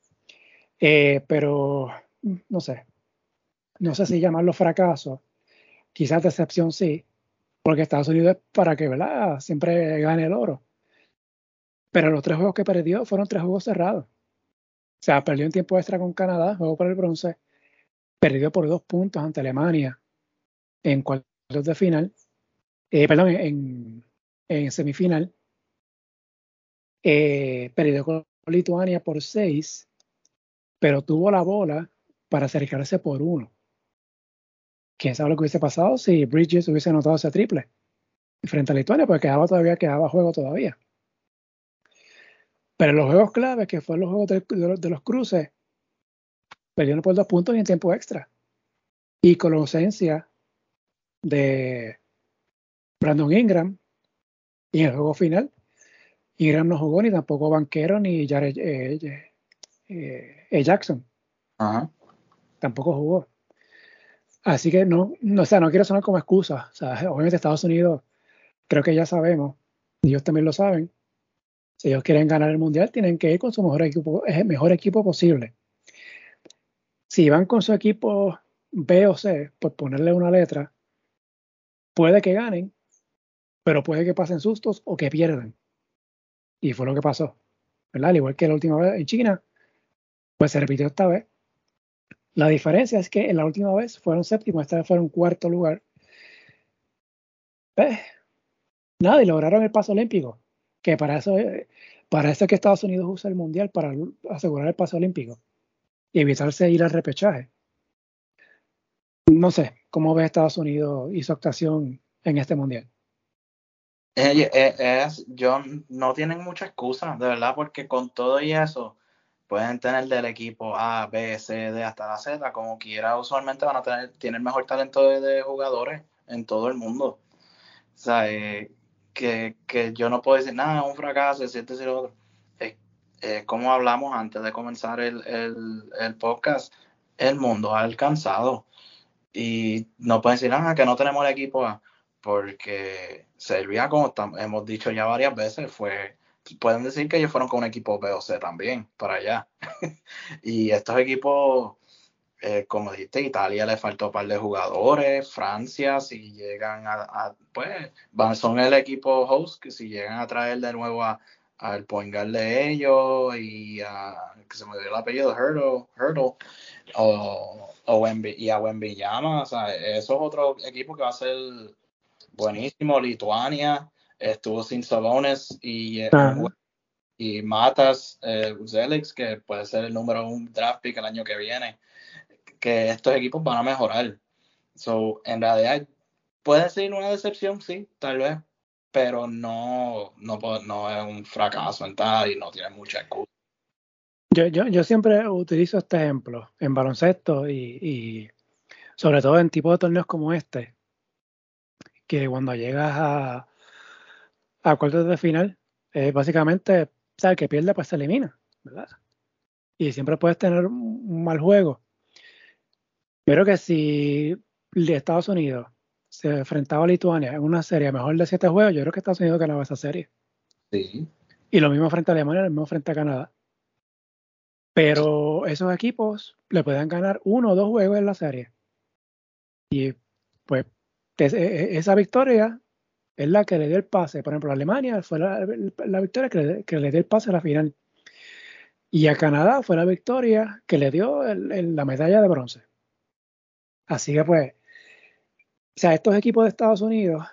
eh, pero no sé, no sé si llamarlo fracaso, quizás decepción sí, porque Estados Unidos es para que ¿verdad? siempre gane el oro. Pero los tres juegos que perdió fueron tres juegos cerrados. O sea, perdió en tiempo extra con Canadá, juego por el bronce, perdió por dos puntos ante Alemania en cuartos de final, eh, perdón, en, en semifinal, eh, perdió con Lituania por seis, pero tuvo la bola para acercarse por uno. ¿Quién sabe lo que hubiese pasado si Bridges hubiese anotado ese triple frente a Lituania? Porque quedaba todavía, quedaba juego todavía. Pero los juegos claves, que fueron los juegos de, los, cruces, perdieron por dos puntos y en tiempo extra. Y con la ausencia de Brandon Ingram y en el juego final, Ingram no jugó ni tampoco Banquero ni Jared, eh, eh, eh, Jackson. Tampoco jugó. Así que no, no, o sea, no quiero sonar como excusa. O sea, obviamente Estados Unidos, creo que ya sabemos, y ellos también lo saben, si ellos quieren ganar el mundial, tienen que ir con su mejor equipo, el mejor equipo posible. Si van con su equipo B o C, por ponerle una letra, puede que ganen, pero puede que pasen sustos o que pierdan. Y fue lo que pasó. Al igual que la última vez en China, pues se repitió esta vez. La diferencia es que en la última vez fueron séptimo, esta vez fueron cuarto lugar. Pues, nada, y lograron el paso olímpico que para eso, para eso es que Estados Unidos usa el Mundial para asegurar el paso olímpico y evitarse ir al repechaje. No sé, ¿cómo ve Estados Unidos y su actuación en este Mundial? Eh, eh, es, yo no tienen mucha excusa, de verdad, porque con todo y eso pueden tener del equipo A, B, C, D hasta la Z, como quiera, usualmente van a tener, tienen mejor talento de, jugadores en todo el mundo. O sea, eh, que, que, yo no puedo decir nada, es un fracaso, es cierto, lo otro. Es, como hablamos antes de comenzar el, el, el, podcast, el mundo ha alcanzado. Y no pueden decir nada, que no tenemos el equipo A, porque Serbia, como hemos dicho ya varias veces, fue pueden decir que ellos fueron con un equipo B o C también para allá. [laughs] y estos equipos eh, como dijiste, Italia le faltó un par de jugadores, Francia, si llegan a, pues, van, son el equipo host, que si llegan a traer de nuevo al point guard de ellos y a, que se me dio el apellido, Hurdle, Hurdle o, o y a Wembiyama, o sea, eso es otro equipo que va a ser buenísimo, Lituania, estuvo sin Salones y, eh, y Matas, eh, que puede ser el número un draft pick el año que viene que estos equipos van a mejorar. So, en realidad, puede ser una decepción, sí, tal vez, pero no, no, es un fracaso en tal y no tiene mucha excusa. Yo, yo, yo siempre utilizo este ejemplo en baloncesto y, sobre todo en tipos de torneos como este, que cuando llegas a, a cuartos de final, eh, básicamente, sabes que pierde pues se elimina, ¿verdad? Y siempre puedes tener un mal juego, creo que si Estados Unidos se enfrentaba a Lituania en una serie mejor de siete juegos, yo creo que Estados Unidos ganaba esa serie. Sí. Y lo mismo frente a Alemania, lo mismo frente a Canadá. Pero esos equipos le pueden ganar uno o dos juegos en la serie. Y pues esa victoria es la que le dio el pase. Por ejemplo, a Alemania fue la, victoria que le, que le, dio el pase a la final. Y a Canadá fue la victoria que le dio la medalla de bronce. Así que pues, o sea, estos equipos de Estados Unidos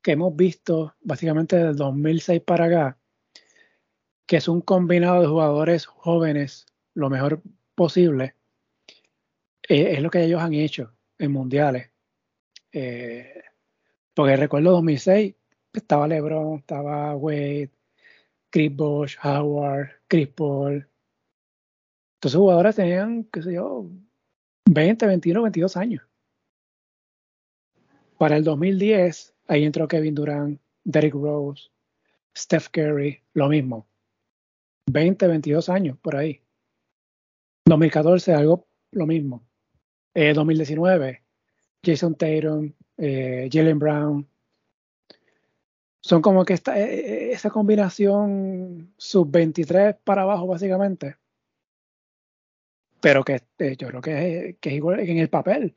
que hemos visto básicamente desde 2006 para acá, que es un combinado de jugadores jóvenes lo mejor posible, eh, es lo que ellos han hecho en mundiales. Eh, porque recuerdo 2006, estaba LeBron, estaba Wade, Chris Bosh, Howard, Chris Paul. Entonces jugadores tenían, qué sé yo, 20, 21, 22 años. Para el 2010, ahí entró Kevin Durant, Derrick Rose, Steph Curry, lo mismo. 20, 22 años, por ahí. 2014, algo lo mismo. 2019, eh, Jason Tatum, eh, Jalen Brown. Son como que esta, eh, esa combinación sub-23 para abajo, básicamente. Pero que yo creo que, que es igual en el papel.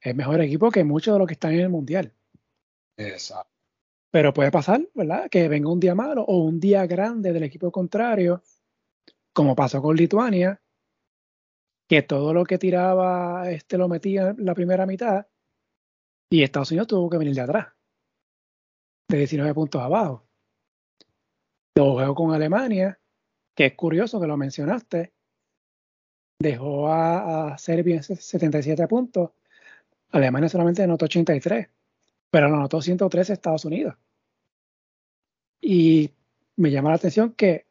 Es mejor equipo que muchos de los que están en el Mundial. Exacto. Pero puede pasar, ¿verdad? Que venga un día malo o un día grande del equipo contrario, como pasó con Lituania, que todo lo que tiraba este lo metía en la primera mitad y Estados Unidos tuvo que venir de atrás, de 19 puntos abajo. Luego juego con Alemania, que es curioso que lo mencionaste, dejó a, a Serbia en 77 puntos, Alemania solamente anotó 83 pero lo anotó 113 Estados Unidos. Y me llama la atención que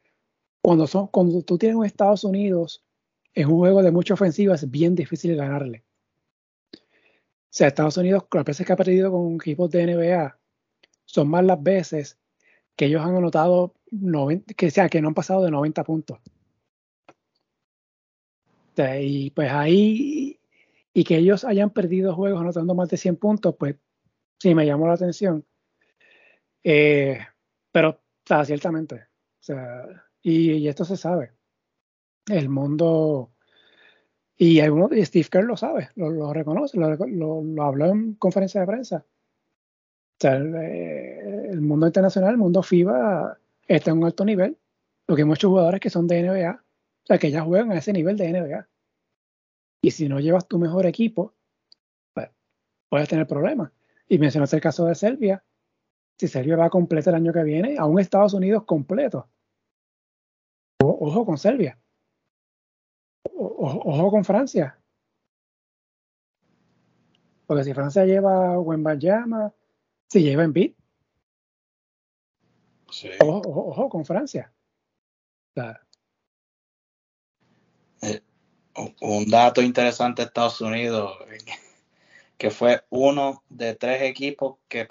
cuando, son, cuando tú tienes un Estados Unidos en un juego de mucha ofensiva es bien difícil ganarle. O sea, Estados Unidos, las veces que ha perdido con equipos de NBA, son más las veces que ellos han anotado 90, que sea que no han pasado de 90 puntos. Y pues ahí, y que ellos hayan perdido juegos anotando más de 100 puntos, pues sí me llamó la atención. Eh, pero, o ciertamente. O sea, y, esto se sabe. El mundo. Y, hay uno, Steve Kerr lo sabe, lo, reconoce, lo, habló en conferencia de prensa. O sea, eh, el, mundo internacional, el mundo FIBA está en un alto nivel. Lo que hay muchos jugadores que son de NBA, sea, que ya juegan a ese nivel de NBA. Y si no llevas tu mejor equipo, pues puedes tener problemas. Y mencionaste el caso de Serbia. Si Serbia va a completar el año que viene, a un Estados Unidos completo. ojo con Serbia. ojo con Francia. Porque si Francia lleva Wembayama, si lleva en beat. Ojo, ojo, con Francia. Eh, un dato interesante de Estados Unidos [laughs] que fue uno de tres equipos que,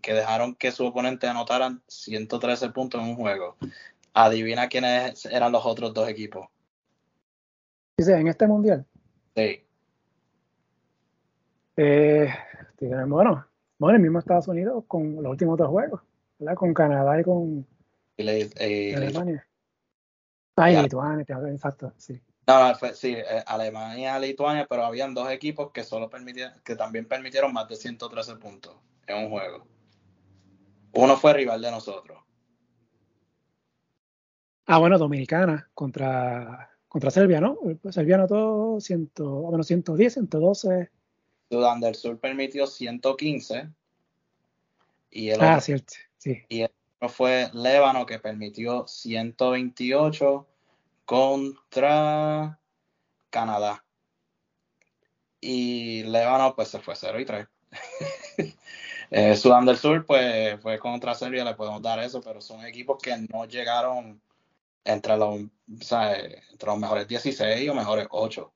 que dejaron que su oponente anotaran 113 puntos en un juego. Adivina quiénes eran los otros dos equipos. Dice, en este mundial. Sí. Eh, bueno, bueno, el mismo Estados Unidos con los últimos dos juegos, ¿verdad? Con Canadá y con eh, Alemania. Ah, y Lituania, exacto, sí. No, fue, sí, eh, Alemania, Lituania, pero habían dos equipos que solo permitieron, que también permitieron más de 113 puntos en un juego. Uno fue rival de nosotros. Ah, bueno, Dominicana contra, contra Serbia, ¿no? Serbia anotó 100, bueno, 110, 112. Sudán del Sur permitió 115. Y el ah, otro, cierto, sí. Y el otro fue Lébano que permitió 128 contra Canadá. Y Lébano pues se fue 0 y 3. [laughs] Eh, Sudán del Sur pues fue contra Serbia, le podemos dar eso, pero son equipos que no llegaron entre los, entre los mejores 16 o mejores 8.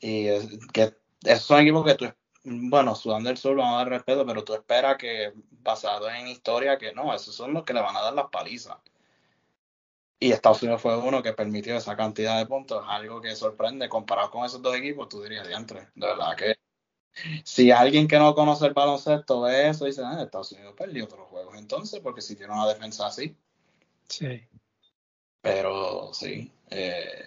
Y que esos son equipos que tú, bueno, Sudán del Sur vamos a dar respeto, pero tú esperas que basado en historia que no, esos son los que le van a dar las palizas. Y Estados Unidos fue uno que permitió esa cantidad de puntos, algo que sorprende comparado con esos dos equipos, tú dirías, diantre, de verdad que si alguien que no conoce el baloncesto ve eso, dice, ah, Estados Unidos perdió otros juegos entonces, porque si tiene una defensa así. Sí. Pero sí, eh,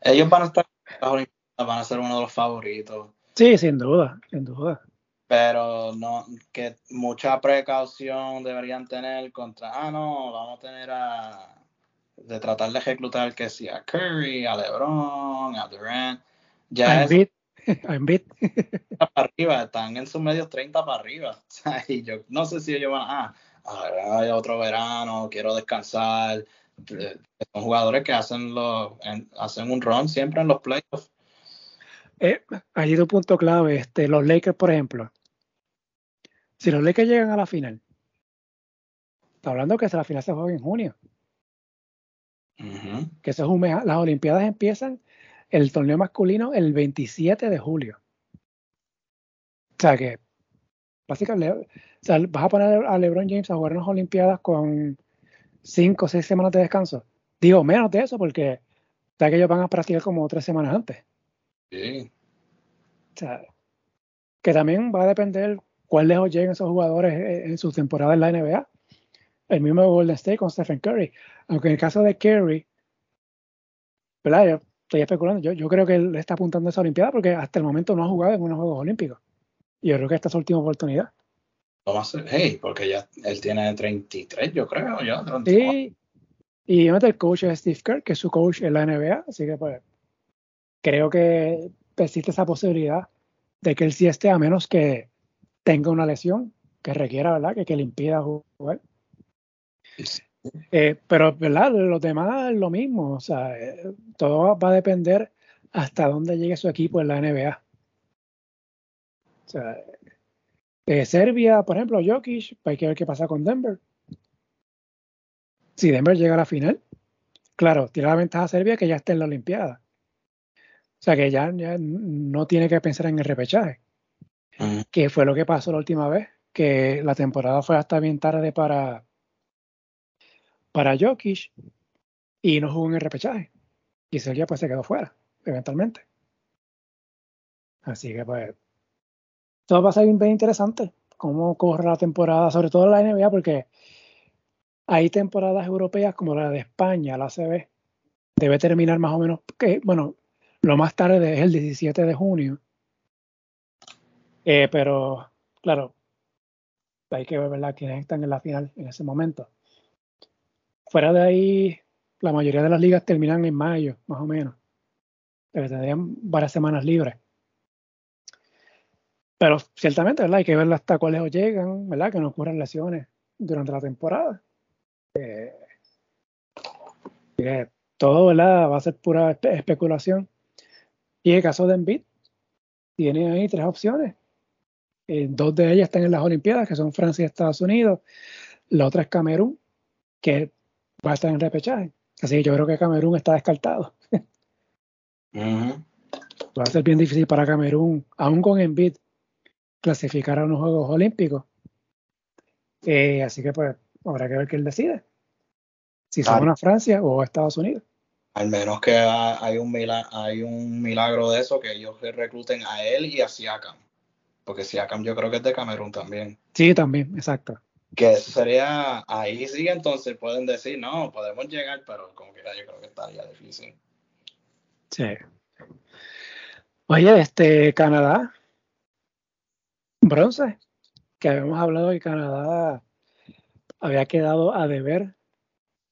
ellos van a estar, van a ser uno de los favoritos. Sí, sin duda, sin duda. Pero no, que mucha precaución deberían tener contra, ah, no, vamos a tener a de tratar de reclutar que sea a Curry, a LeBron, a Durant. Ya es [laughs] [laughs] para arriba, están en sus medios 30 para arriba. [laughs] y yo no sé si ellos van a, ah, hay otro verano, quiero descansar. Eh, son jugadores que hacen, los, hacen un run siempre en los playoffs. Eh, hay un punto clave, este, los Lakers, por ejemplo. Si los Lakers llegan a la final, está hablando que la final se juega en junio. Que eso es un mes. Las Olimpiadas empiezan el torneo masculino el 27 de julio. O sea que, básicamente, vas a poner a LeBron James a jugar en las Olimpiadas con 5 o 6 semanas de descanso. Digo, menos de eso porque ya que ellos van a practicar como tres semanas antes. Sí. O sea, que también va a depender cuál lejos lleguen esos jugadores en su temporada en la NBA. El mismo Golden State con Stephen Curry. Aunque en el caso de Curry, ¿verdad? Yo estoy especulando. Yo, yo creo que él está apuntando a esa Olimpiada porque hasta el momento no ha jugado en unos Juegos Olímpicos. Y yo creo que esta es su última oportunidad. Hey, porque ya él tiene 33, yo creo, ya. Sí. Y el coach es Steve Kerr, que es su coach en la NBA. Así que, pues, creo que existe esa posibilidad de que él sí esté, a menos que tenga una lesión que requiera, ¿verdad? Que, que le impida jugar. Eh, pero, ¿verdad? Los demás lo mismo. O sea, eh, todo va a depender hasta dónde llegue su equipo en la NBA. O sea, eh, Serbia, por ejemplo, Jokic, hay que ver qué pasa con Denver. Si Denver llega a la final, claro, tiene la ventaja a Serbia que ya está en la Olimpiada. O sea que ya, no tiene que pensar en el repechaje. Que fue lo que pasó la última vez, que la temporada fue hasta bien tarde para, para Jokic y no jugó en el repechaje. Y Serbia pues se quedó fuera, eventualmente. Así que pues todo va a ser bien interesante cómo corre la temporada, sobre todo la NBA, porque hay temporadas europeas como la de España, la CB, debe terminar más o menos, que, bueno, lo más tarde es el 17 de junio. Eh, pero, claro, hay que ver ¿verdad? quiénes están en la final en ese momento. Fuera de ahí, la mayoría de las ligas terminan en mayo, más o menos. Pero tendrían varias semanas libres. Pero ciertamente, ¿verdad? Hay que ver hasta cuáles llegan, ¿verdad? Que no ocurran lesiones durante la temporada. Eh, todo, ¿verdad? Va a ser pura especulación. Y el caso de Embiid, tiene ahí tres opciones. Eh, dos de ellas están en las Olimpiadas, que son Francia y Estados Unidos. La otra es Camerún, que va a estar en repechaje. Así que yo creo que Camerún está descartado. Va a ser bien difícil para Camerún, aún con Embiid, clasificar a unos Juegos Olímpicos. Eh, así que pues habrá que ver qué él decide. Si son a Francia o a Estados Unidos. Al menos que hay un, milagro, hay un milagro de eso, que ellos recluten a él y a Siakam. Porque Siakam yo creo que es de Camerún también. Sí, también, exacto. Que sería, ahí sí entonces pueden decir, no, podemos llegar, pero como que yo creo que estaría difícil. Sí. Oye, este, Canadá, bronce, que habíamos hablado que Canadá había quedado a deber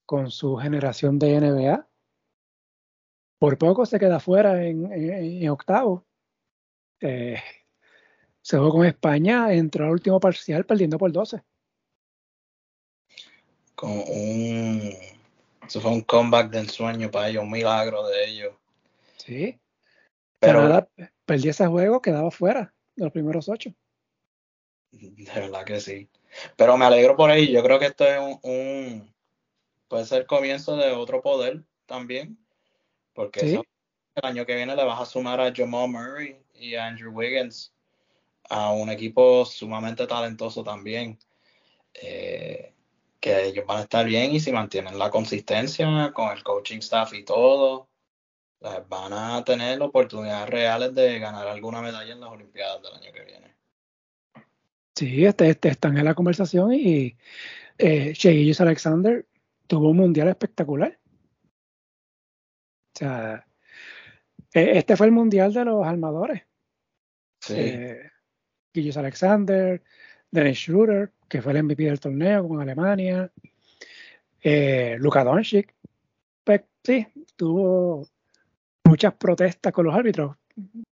con su generación de NBA por poco se queda fuera en, octavo. Eh, se jugó con España, entró al último parcial perdiendo por 12. Con un. Eso fue un comeback de ensueño para ellos, un milagro de ellos. Sí. Pero Canadá perdía ese juego, quedaba fuera de los primeros ocho. De verdad que sí. Pero me alegro por ahí. Yo creo que esto es un, un puede ser el comienzo de otro poder también porque el año que viene le vas a sumar a Jamal Murray y a Andrew Wiggins a un equipo sumamente talentoso también. Eh, que ellos van a estar bien y si mantienen la consistencia con el coaching staff y todo, van a tener oportunidades reales de ganar alguna medalla en las Olimpiadas del año que viene. Sí, este, este están en la conversación y eh, Alexander tuvo un mundial espectacular. O sea, e, este fue el mundial de los armadores. Sí. Eh, Alexander, Dennis Schroeder, que fue el MVP del torneo con Alemania, eh, Luka Doncic. Pues, sí, tuvo muchas protestas con los árbitros,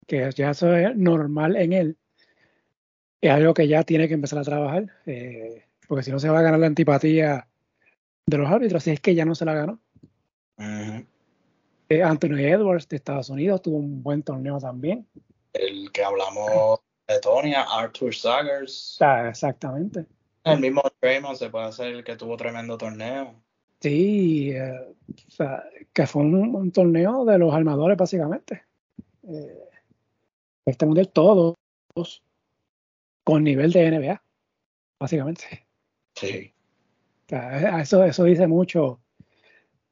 que ya eso es normal en él. Es algo que ya tiene que empezar a trabajar, eh, porque si no se va a ganar la antipatía de los árbitros, si es que ya no se la ganó. Eh, Anthony Edwards de Estados Unidos tuvo un buen torneo también. El que hablamos de Tonia, Arthur Sagers. Ah, exactamente. El mismo Draymond se puede hacer el que tuvo tremendo torneo. Sí, eh, que fue un, torneo de los armadores básicamente. Eh, este mundial todos con nivel de NBA, básicamente. Sí. eso, eso dice mucho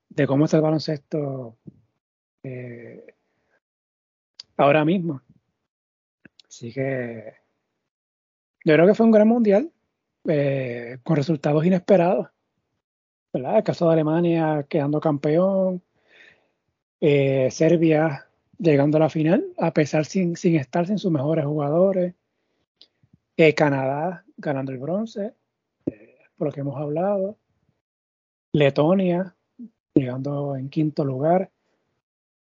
de cómo está el baloncesto eh, ahora mismo. Así que yo creo que fue un gran mundial eh, con resultados inesperados. ¿verdad? El caso de Alemania quedando campeón, eh, Serbia llegando a la final, a pesar sin, sin estar sin sus mejores jugadores, Canadá ganando el bronce, por lo que hemos hablado, Letonia llegando en quinto lugar,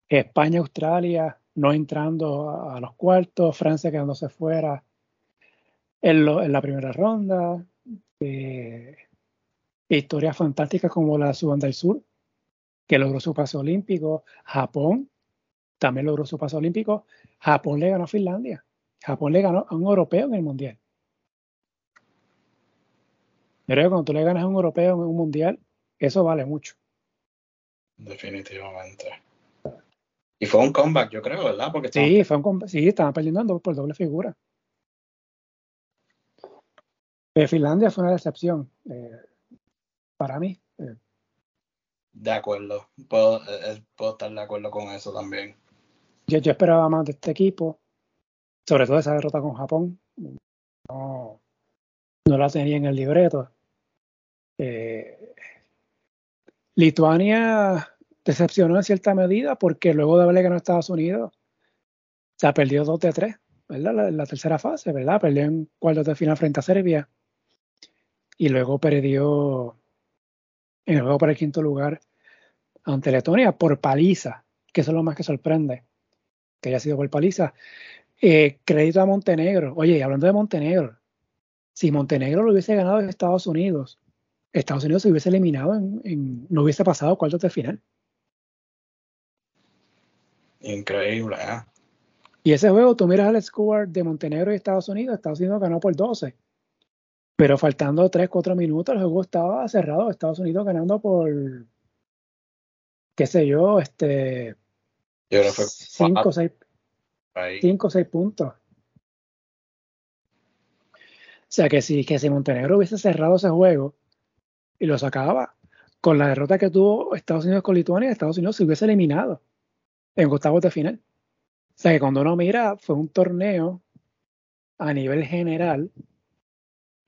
España, Australia no entrando a, los cuartos, Francia quedándose fuera en, la primera ronda, eh, historias fantásticas como la de Sudán del Sur, que logró su paso olímpico, Japón también logró su paso olímpico, Japón le ganó a Finlandia, Japón le ganó a un europeo en el Mundial. Que cuando tú le ganas a un europeo en un Mundial, eso vale mucho. Definitivamente. Y fue un comeback, yo creo, ¿verdad? Porque sí, fue un. Sí, estaban perdiendo por doble figura. Eh, Finlandia fue una decepción eh, para mí. Eh. De acuerdo, puedo, puedo, estar de acuerdo con eso también. Yo, yo, esperaba más de este equipo, sobre todo esa derrota con Japón. No, no la tenía en el libreto. Lituania decepcionó en cierta medida porque luego de haberle ganado a Estados Unidos, ha perdido 2 de 3, ¿verdad? La, tercera fase, ¿verdad? Perdió en cuartos de final frente a Serbia y luego perdió en el juego para el quinto lugar ante Letonia por paliza, que eso es lo más que sorprende, que haya sido por paliza. Eh, crédito a Montenegro. Oye, hablando de Montenegro, si Montenegro lo hubiese ganado en Estados Unidos, Estados Unidos se hubiese eliminado, en, no hubiese pasado cuartos de final. Increíble, ¿eh? Y ese juego, tú miras al score de Montenegro y Estados Unidos, Estados Unidos ganó por 12. Pero faltando 3, 4 minutos, el juego estaba cerrado. Estados Unidos ganando por, qué sé yo, este. Yo creo que fue 5 o 6 5 6 puntos. O sea que si, que si Montenegro hubiese cerrado ese juego, y lo sacaba. Con la derrota que tuvo Estados Unidos con Lituania, Estados Unidos se hubiese eliminado en octavos de final. O sea que cuando uno mira, fue un torneo a nivel general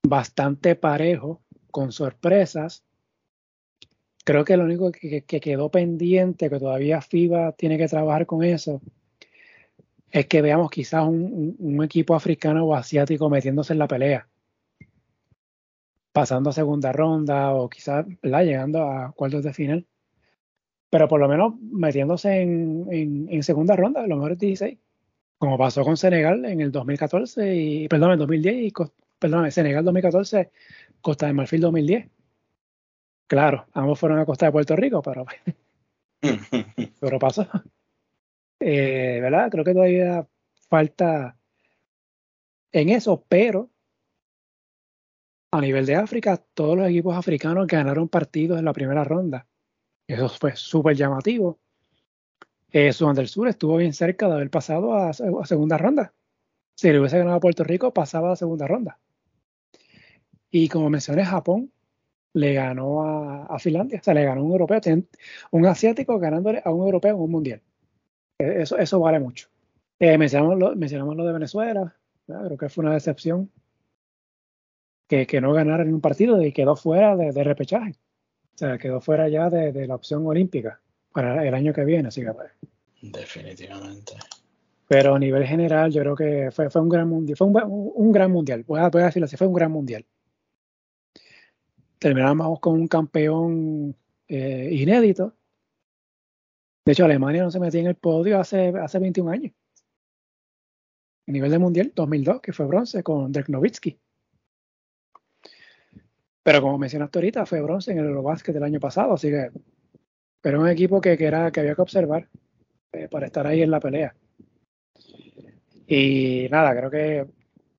bastante parejo, con sorpresas. Creo que lo único que, quedó pendiente, que todavía FIBA tiene que trabajar con eso, es que veamos quizás un equipo africano o asiático metiéndose en la pelea pasando a segunda ronda o quizás llegando a cuartos de final. Pero por lo menos metiéndose en, en, segunda ronda, a lo mejor 16. Como pasó con Senegal en el 2014 y, perdón, en 2010 y, perdón, Senegal 2014, Costa de Marfil 2010. Claro, ambos fueron a Costa de Puerto Rico, pero, [laughs] pero pasó. Eh, ¿Verdad? Creo que todavía falta en eso, pero a nivel de África, todos los equipos africanos ganaron partidos en la primera ronda. Eso fue súper llamativo. Eh, Sudán del Sur estuvo bien cerca de haber pasado a, segunda ronda. Si le hubiese ganado a Puerto Rico, pasaba a segunda ronda. Y como mencioné, Japón le ganó a, Finlandia, o sea, le ganó un europeo, un asiático ganándole a un europeo en un mundial. E, eso, eso vale mucho. Eh, mencionamos, lo, lo de Venezuela, creo que fue una decepción que, no ganara en un partido y quedó fuera de, repechaje. O sea, quedó fuera ya de, la opción olímpica para el año que viene, así que pues. Definitivamente. Pero a nivel general, yo creo que fue, fue un gran mundial. Fue un, gran mundial. Voy a, decirlo así, fue un gran mundial. Terminamos con un campeón eh, inédito. De hecho, Alemania no se metía en el podio hace, hace 21 años. A nivel de mundial, 2002, que fue bronce con Dirk Nowitzki. Pero como mencionaste ahorita, fue bronce en el Eurobasket del año pasado, así que. Pero un equipo que, que, era, que había que observar eh, para estar ahí en la pelea. Y nada, creo que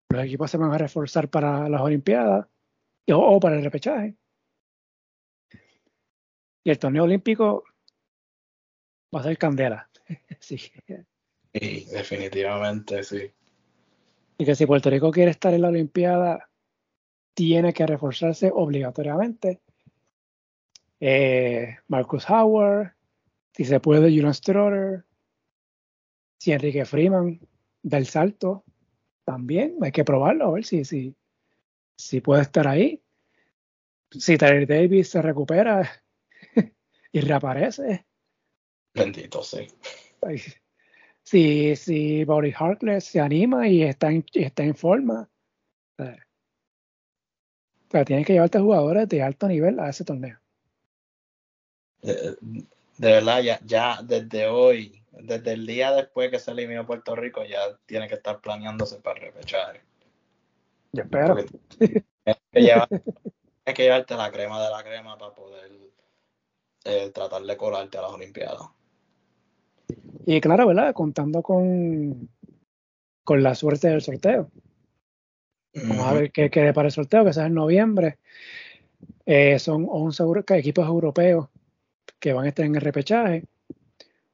los equipos se van a reforzar para las Olimpiadas o, para el repechaje. Y el torneo olímpico va a ser candela. [laughs] sí. sí, definitivamente, sí. Y que si Puerto Rico quiere estar en la Olimpiada, tiene que reforzarse obligatoriamente. eh, Marcus Howard, si se puede, Julian Stroder, si Enrique Freeman del salto, también hay que probarlo, a ver si, si, si puede estar ahí. Si Tyler Davis se recupera [laughs] y reaparece. Bendito sí. Si, si Bobby Harkless se anima y está en, está en forma. O sea, tienes que llevarte jugadores de alto nivel a ese torneo. De, verdad, ya, ya desde hoy, desde el día después que se eliminó Puerto Rico, ya tiene que estar planeándose para repechar. Yo espero. Tienes que, llevarte la crema de la crema para poder eh, tratar de colarte a las Olimpiadas. Y claro, ¿verdad? Contando con, con la suerte del sorteo. Vamos a ver qué quede para el sorteo, que es en noviembre. Eh, son 11 equipos europeos que van a estar en el repechaje.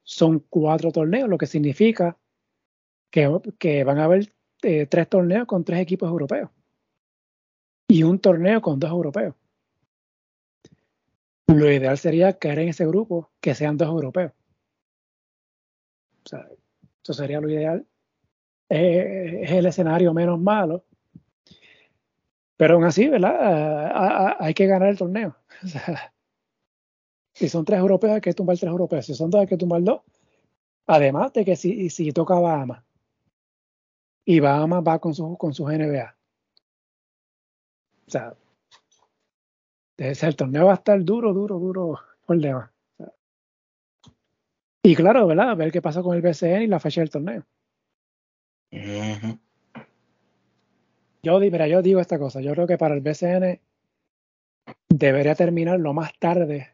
Son cuatro torneos, lo que significa que, que van a haber eh, tres torneos con tres equipos europeos y un torneo con dos europeos. Lo ideal sería caer en ese grupo que sean dos europeos. O sea, eso sería lo ideal. es el escenario menos malo. Pero aún así, ¿verdad? hay que ganar el torneo. [laughs] si son tres europeos, hay que tumbar tres europeos. Si son dos, hay que tumbar dos. Además de que si, si toca Bahamas y Bahamas va con, su, con sus NBA. O sea, el torneo va a estar duro, duro, duro por demás. Y claro, ¿verdad? A ver qué pasa con el BCN y la fecha del torneo. Yo, mira, yo digo esta cosa. Yo creo que para el BCN debería terminar lo más tarde,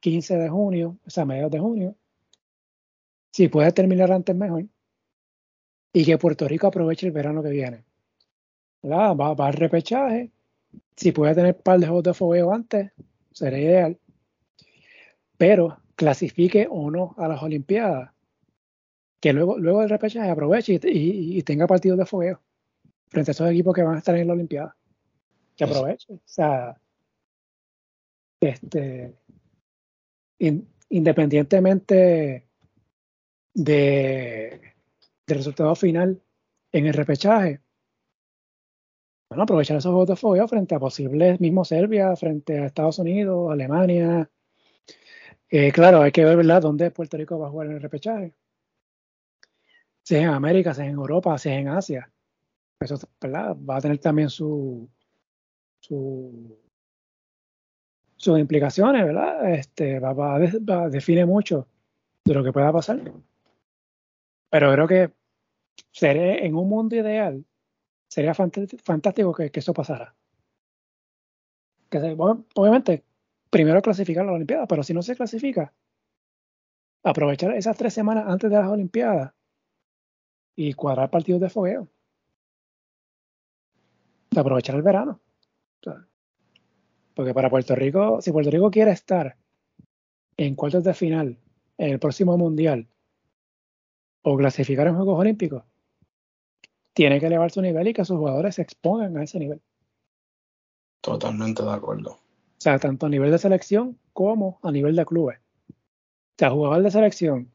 15 de junio, o sea, mediados de junio. Si puede terminar antes, mejor. Y que Puerto Rico aproveche el verano que viene. Va, va al repechaje. Si puede tener un par de juegos de fogueo antes, sería ideal. Pero clasifique o no a las Olimpiadas, que luego, luego del repechaje aproveche y, tenga partidos de fogueo frente a esos equipos que van a estar en la Olimpiada. Que aproveche. O sea, este, independientemente de, del resultado final en el repechaje, bueno, aprovechar esos juegos de fogueo frente a posibles mismo Serbia, frente a Estados Unidos, Alemania, eh, claro, hay que ver, ¿verdad?, dónde Puerto Rico va a jugar en el repechaje. Si es en América, si es en Europa, si es en Asia. Eso, ¿verdad? Va a tener también su, su sus implicaciones, ¿verdad? Este, va, va, va, define mucho de lo que pueda pasar. Pero creo que sería, en un mundo ideal sería fantástico que, que eso pasara. Que obviamente primero clasificar a la Olimpiada, pero si no se clasifica, aprovechar esas tres semanas antes de las Olimpiadas y cuadrar partidos de fogueo. De aprovechar el verano. Porque para Puerto Rico, si Puerto Rico quiere estar en cuartos de final en el próximo mundial o clasificar en Juegos Olímpicos, tiene que elevar su nivel y que sus jugadores se expongan a ese nivel. Totalmente de acuerdo. O sea, tanto a nivel de selección como a nivel de clubes. O sea, jugador de selección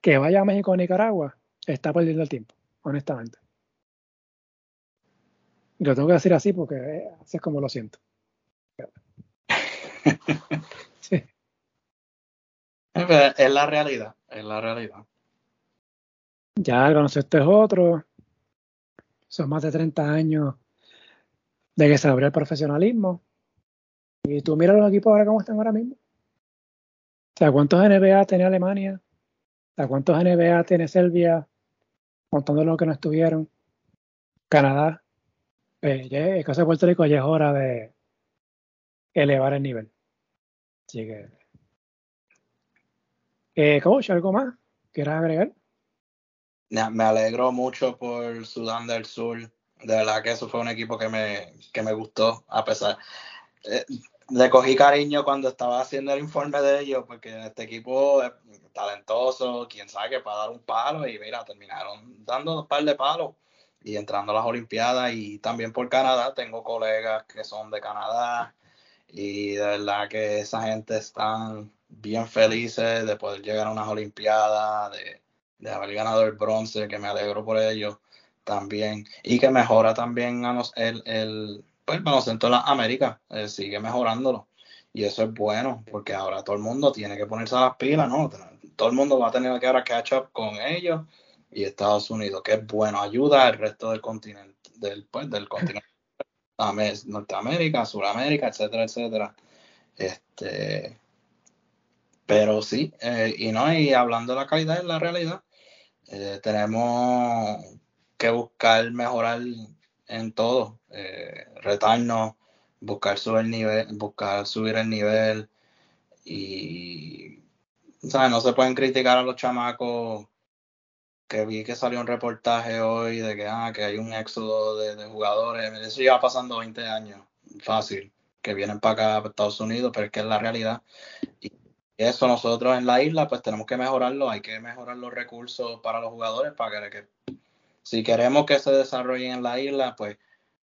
que vaya a México o Nicaragua está perdiendo el tiempo, honestamente. Lo tengo que decir así porque eh, así es como lo siento. [laughs] sí. Es la realidad, es la realidad. Ya el baloncesto es otro. Son más de 30 años de que se abrió el profesionalismo. Y tú mira los equipos ahora cómo están ahora mismo. O sea, ¿cuántos NBA tiene Alemania? O sea, ¿cuántos NBA tiene Serbia? Contando lo que no estuvieron. Canadá. Eh, el caso de Puerto Rico ya es hora de elevar el nivel. Así que. Eh, coach, ¿algo más? ¿Quieres agregar? Me alegro mucho por Sudán del Sur. De verdad que eso fue un equipo que me, que me gustó, a pesar. Eh, le cogí cariño cuando estaba haciendo el informe de ellos, porque este equipo es talentoso, quién sabe que para dar un palo, y mira, terminaron dando un par de palos y entrando a las Olimpiadas y también por Canadá. Tengo colegas que son de Canadá Y de verdad que esa gente están bien felices de poder llegar a unas Olimpiadas, de, haber ganado el bronce, que me alegro por ello también. Y que mejora también a el, el, pues, el baloncesto de las Américas, eh, sigue mejorándolo. Y eso es bueno, porque ahora todo el mundo tiene que ponerse a las pilas, ¿no? Todo el mundo va a tener que ahora catch up con ellos y Estados Unidos, que es bueno, ayuda al resto del continente, del, pues, del continente Norteamérica, Suramérica, etcétera, etcétera. Este, pero sí, eh, y no, y hablando de la calidad en la realidad, eh, tenemos que buscar mejorar en todo, eh, retarnos, buscar subir el nivel, buscar subir el nivel y ¿sabes? no se pueden criticar a los chamacos que vi que salió un reportaje hoy de que, ah, que hay un éxodo de, jugadores, eso lleva pasando 20 años, fácil, que vienen para acá, para Estados Unidos, pero es que es la realidad. Y eso nosotros en la isla, pues tenemos que mejorarlo, hay que mejorar los recursos para los jugadores para que, si queremos que se desarrollen en la isla, pues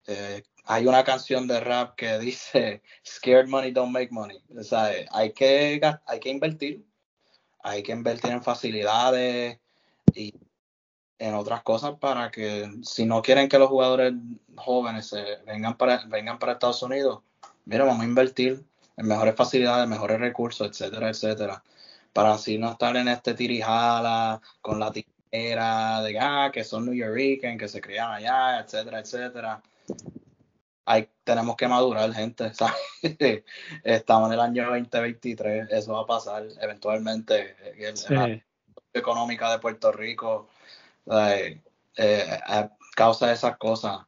eh, hay una canción de rap que [laughs] dice, scared money don't make money. O sea, hay que, hay que invertir, hay que invertir en facilidades, y en otras cosas para que si no quieren que los jugadores jóvenes se vengan para vengan para Estados Unidos, mira, vamos a invertir en mejores facilidades, mejores recursos, etcétera, etcétera, para así no estar en este tirijala con la tijera de ah, que son New Yorkers, que se crían allá, etcétera, etcétera. Hay, tenemos que madurar, gente. [laughs] Estamos en el año 2023, eso va a pasar eventualmente. Sí económica de Puerto Rico eh, a causa de esas cosas.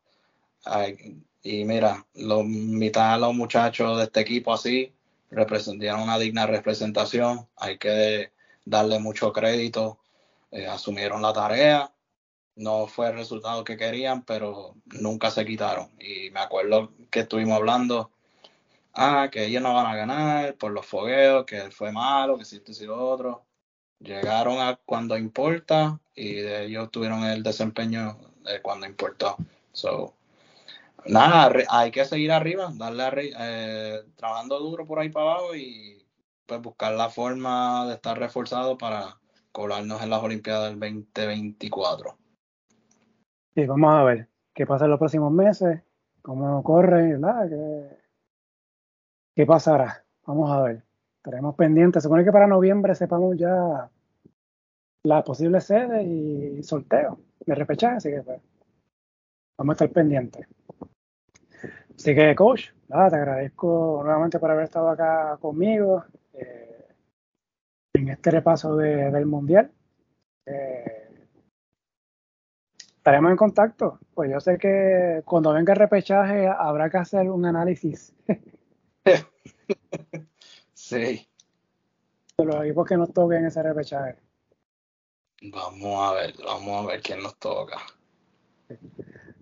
y mira, lo, mitad de los muchachos de este equipo así representaron una digna representación. Hay que darle mucho crédito. Eh, asumieron la tarea. No fue el resultado que querían, pero nunca se quitaron. Y me acuerdo que estuvimos hablando, ah, que ellos no van a ganar por los fogueos, que fue malo, que si esto y lo otro llegaron a cuando importa y ellos tuvieron el desempeño de cuando importó. So, nada, hay que seguir arriba, darle eh, trabajando duro por ahí para abajo y pues buscar la forma de estar reforzado para colarnos en las Olimpiadas del 2024. Sí, vamos a ver qué pasa en los próximos meses, cómo corre, ¿verdad? ¿Qué, qué pasará? Vamos a ver. Estaremos pendientes. Se supone que para noviembre sepamos ya la posible sede y sorteo de repechaje, así que pues, vamos a estar pendientes. Así que, coach, nada, te agradezco nuevamente por haber estado acá conmigo eh, en este repaso del Mundial. Eh, estaremos en contacto. Pues yo sé que cuando venga el repechaje habrá que hacer un análisis. [laughs] Sí. De los equipos que nos toquen ese repechaje. Vamos a ver, vamos a ver quién nos toca.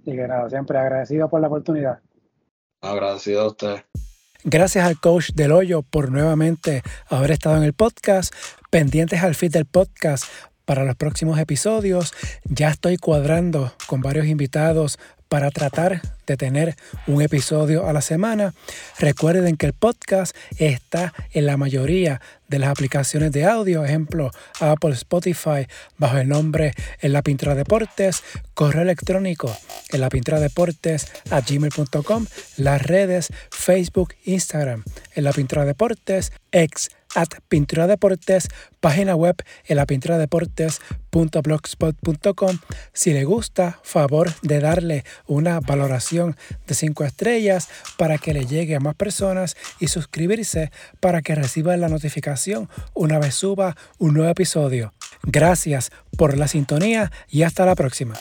Y que nada, siempre agradecido por la oportunidad. Agradecido a usted. Gracias al coach Del Hoyo por nuevamente haber estado en el podcast. Pendientes al feed del podcast para los próximos episodios. Ya estoy cuadrando con varios invitados para tratar de tener un episodio a la semana. Recuerden que el podcast está en la mayoría de las aplicaciones de audio, ejemplo Apple, Spotify, bajo el nombre En la Pintura Deportes, correo electrónico en la pintura deportes a gmail.com, las redes Facebook, Instagram, en la pintura deportes, at Pintura Deportes, página web en la deportes.blogspot.com. Si le gusta, favor de darle una valoración de 5 estrellas para que le llegue a más personas y suscribirse para que reciba la notificación una vez suba un nuevo episodio. Gracias por la sintonía y hasta la próxima.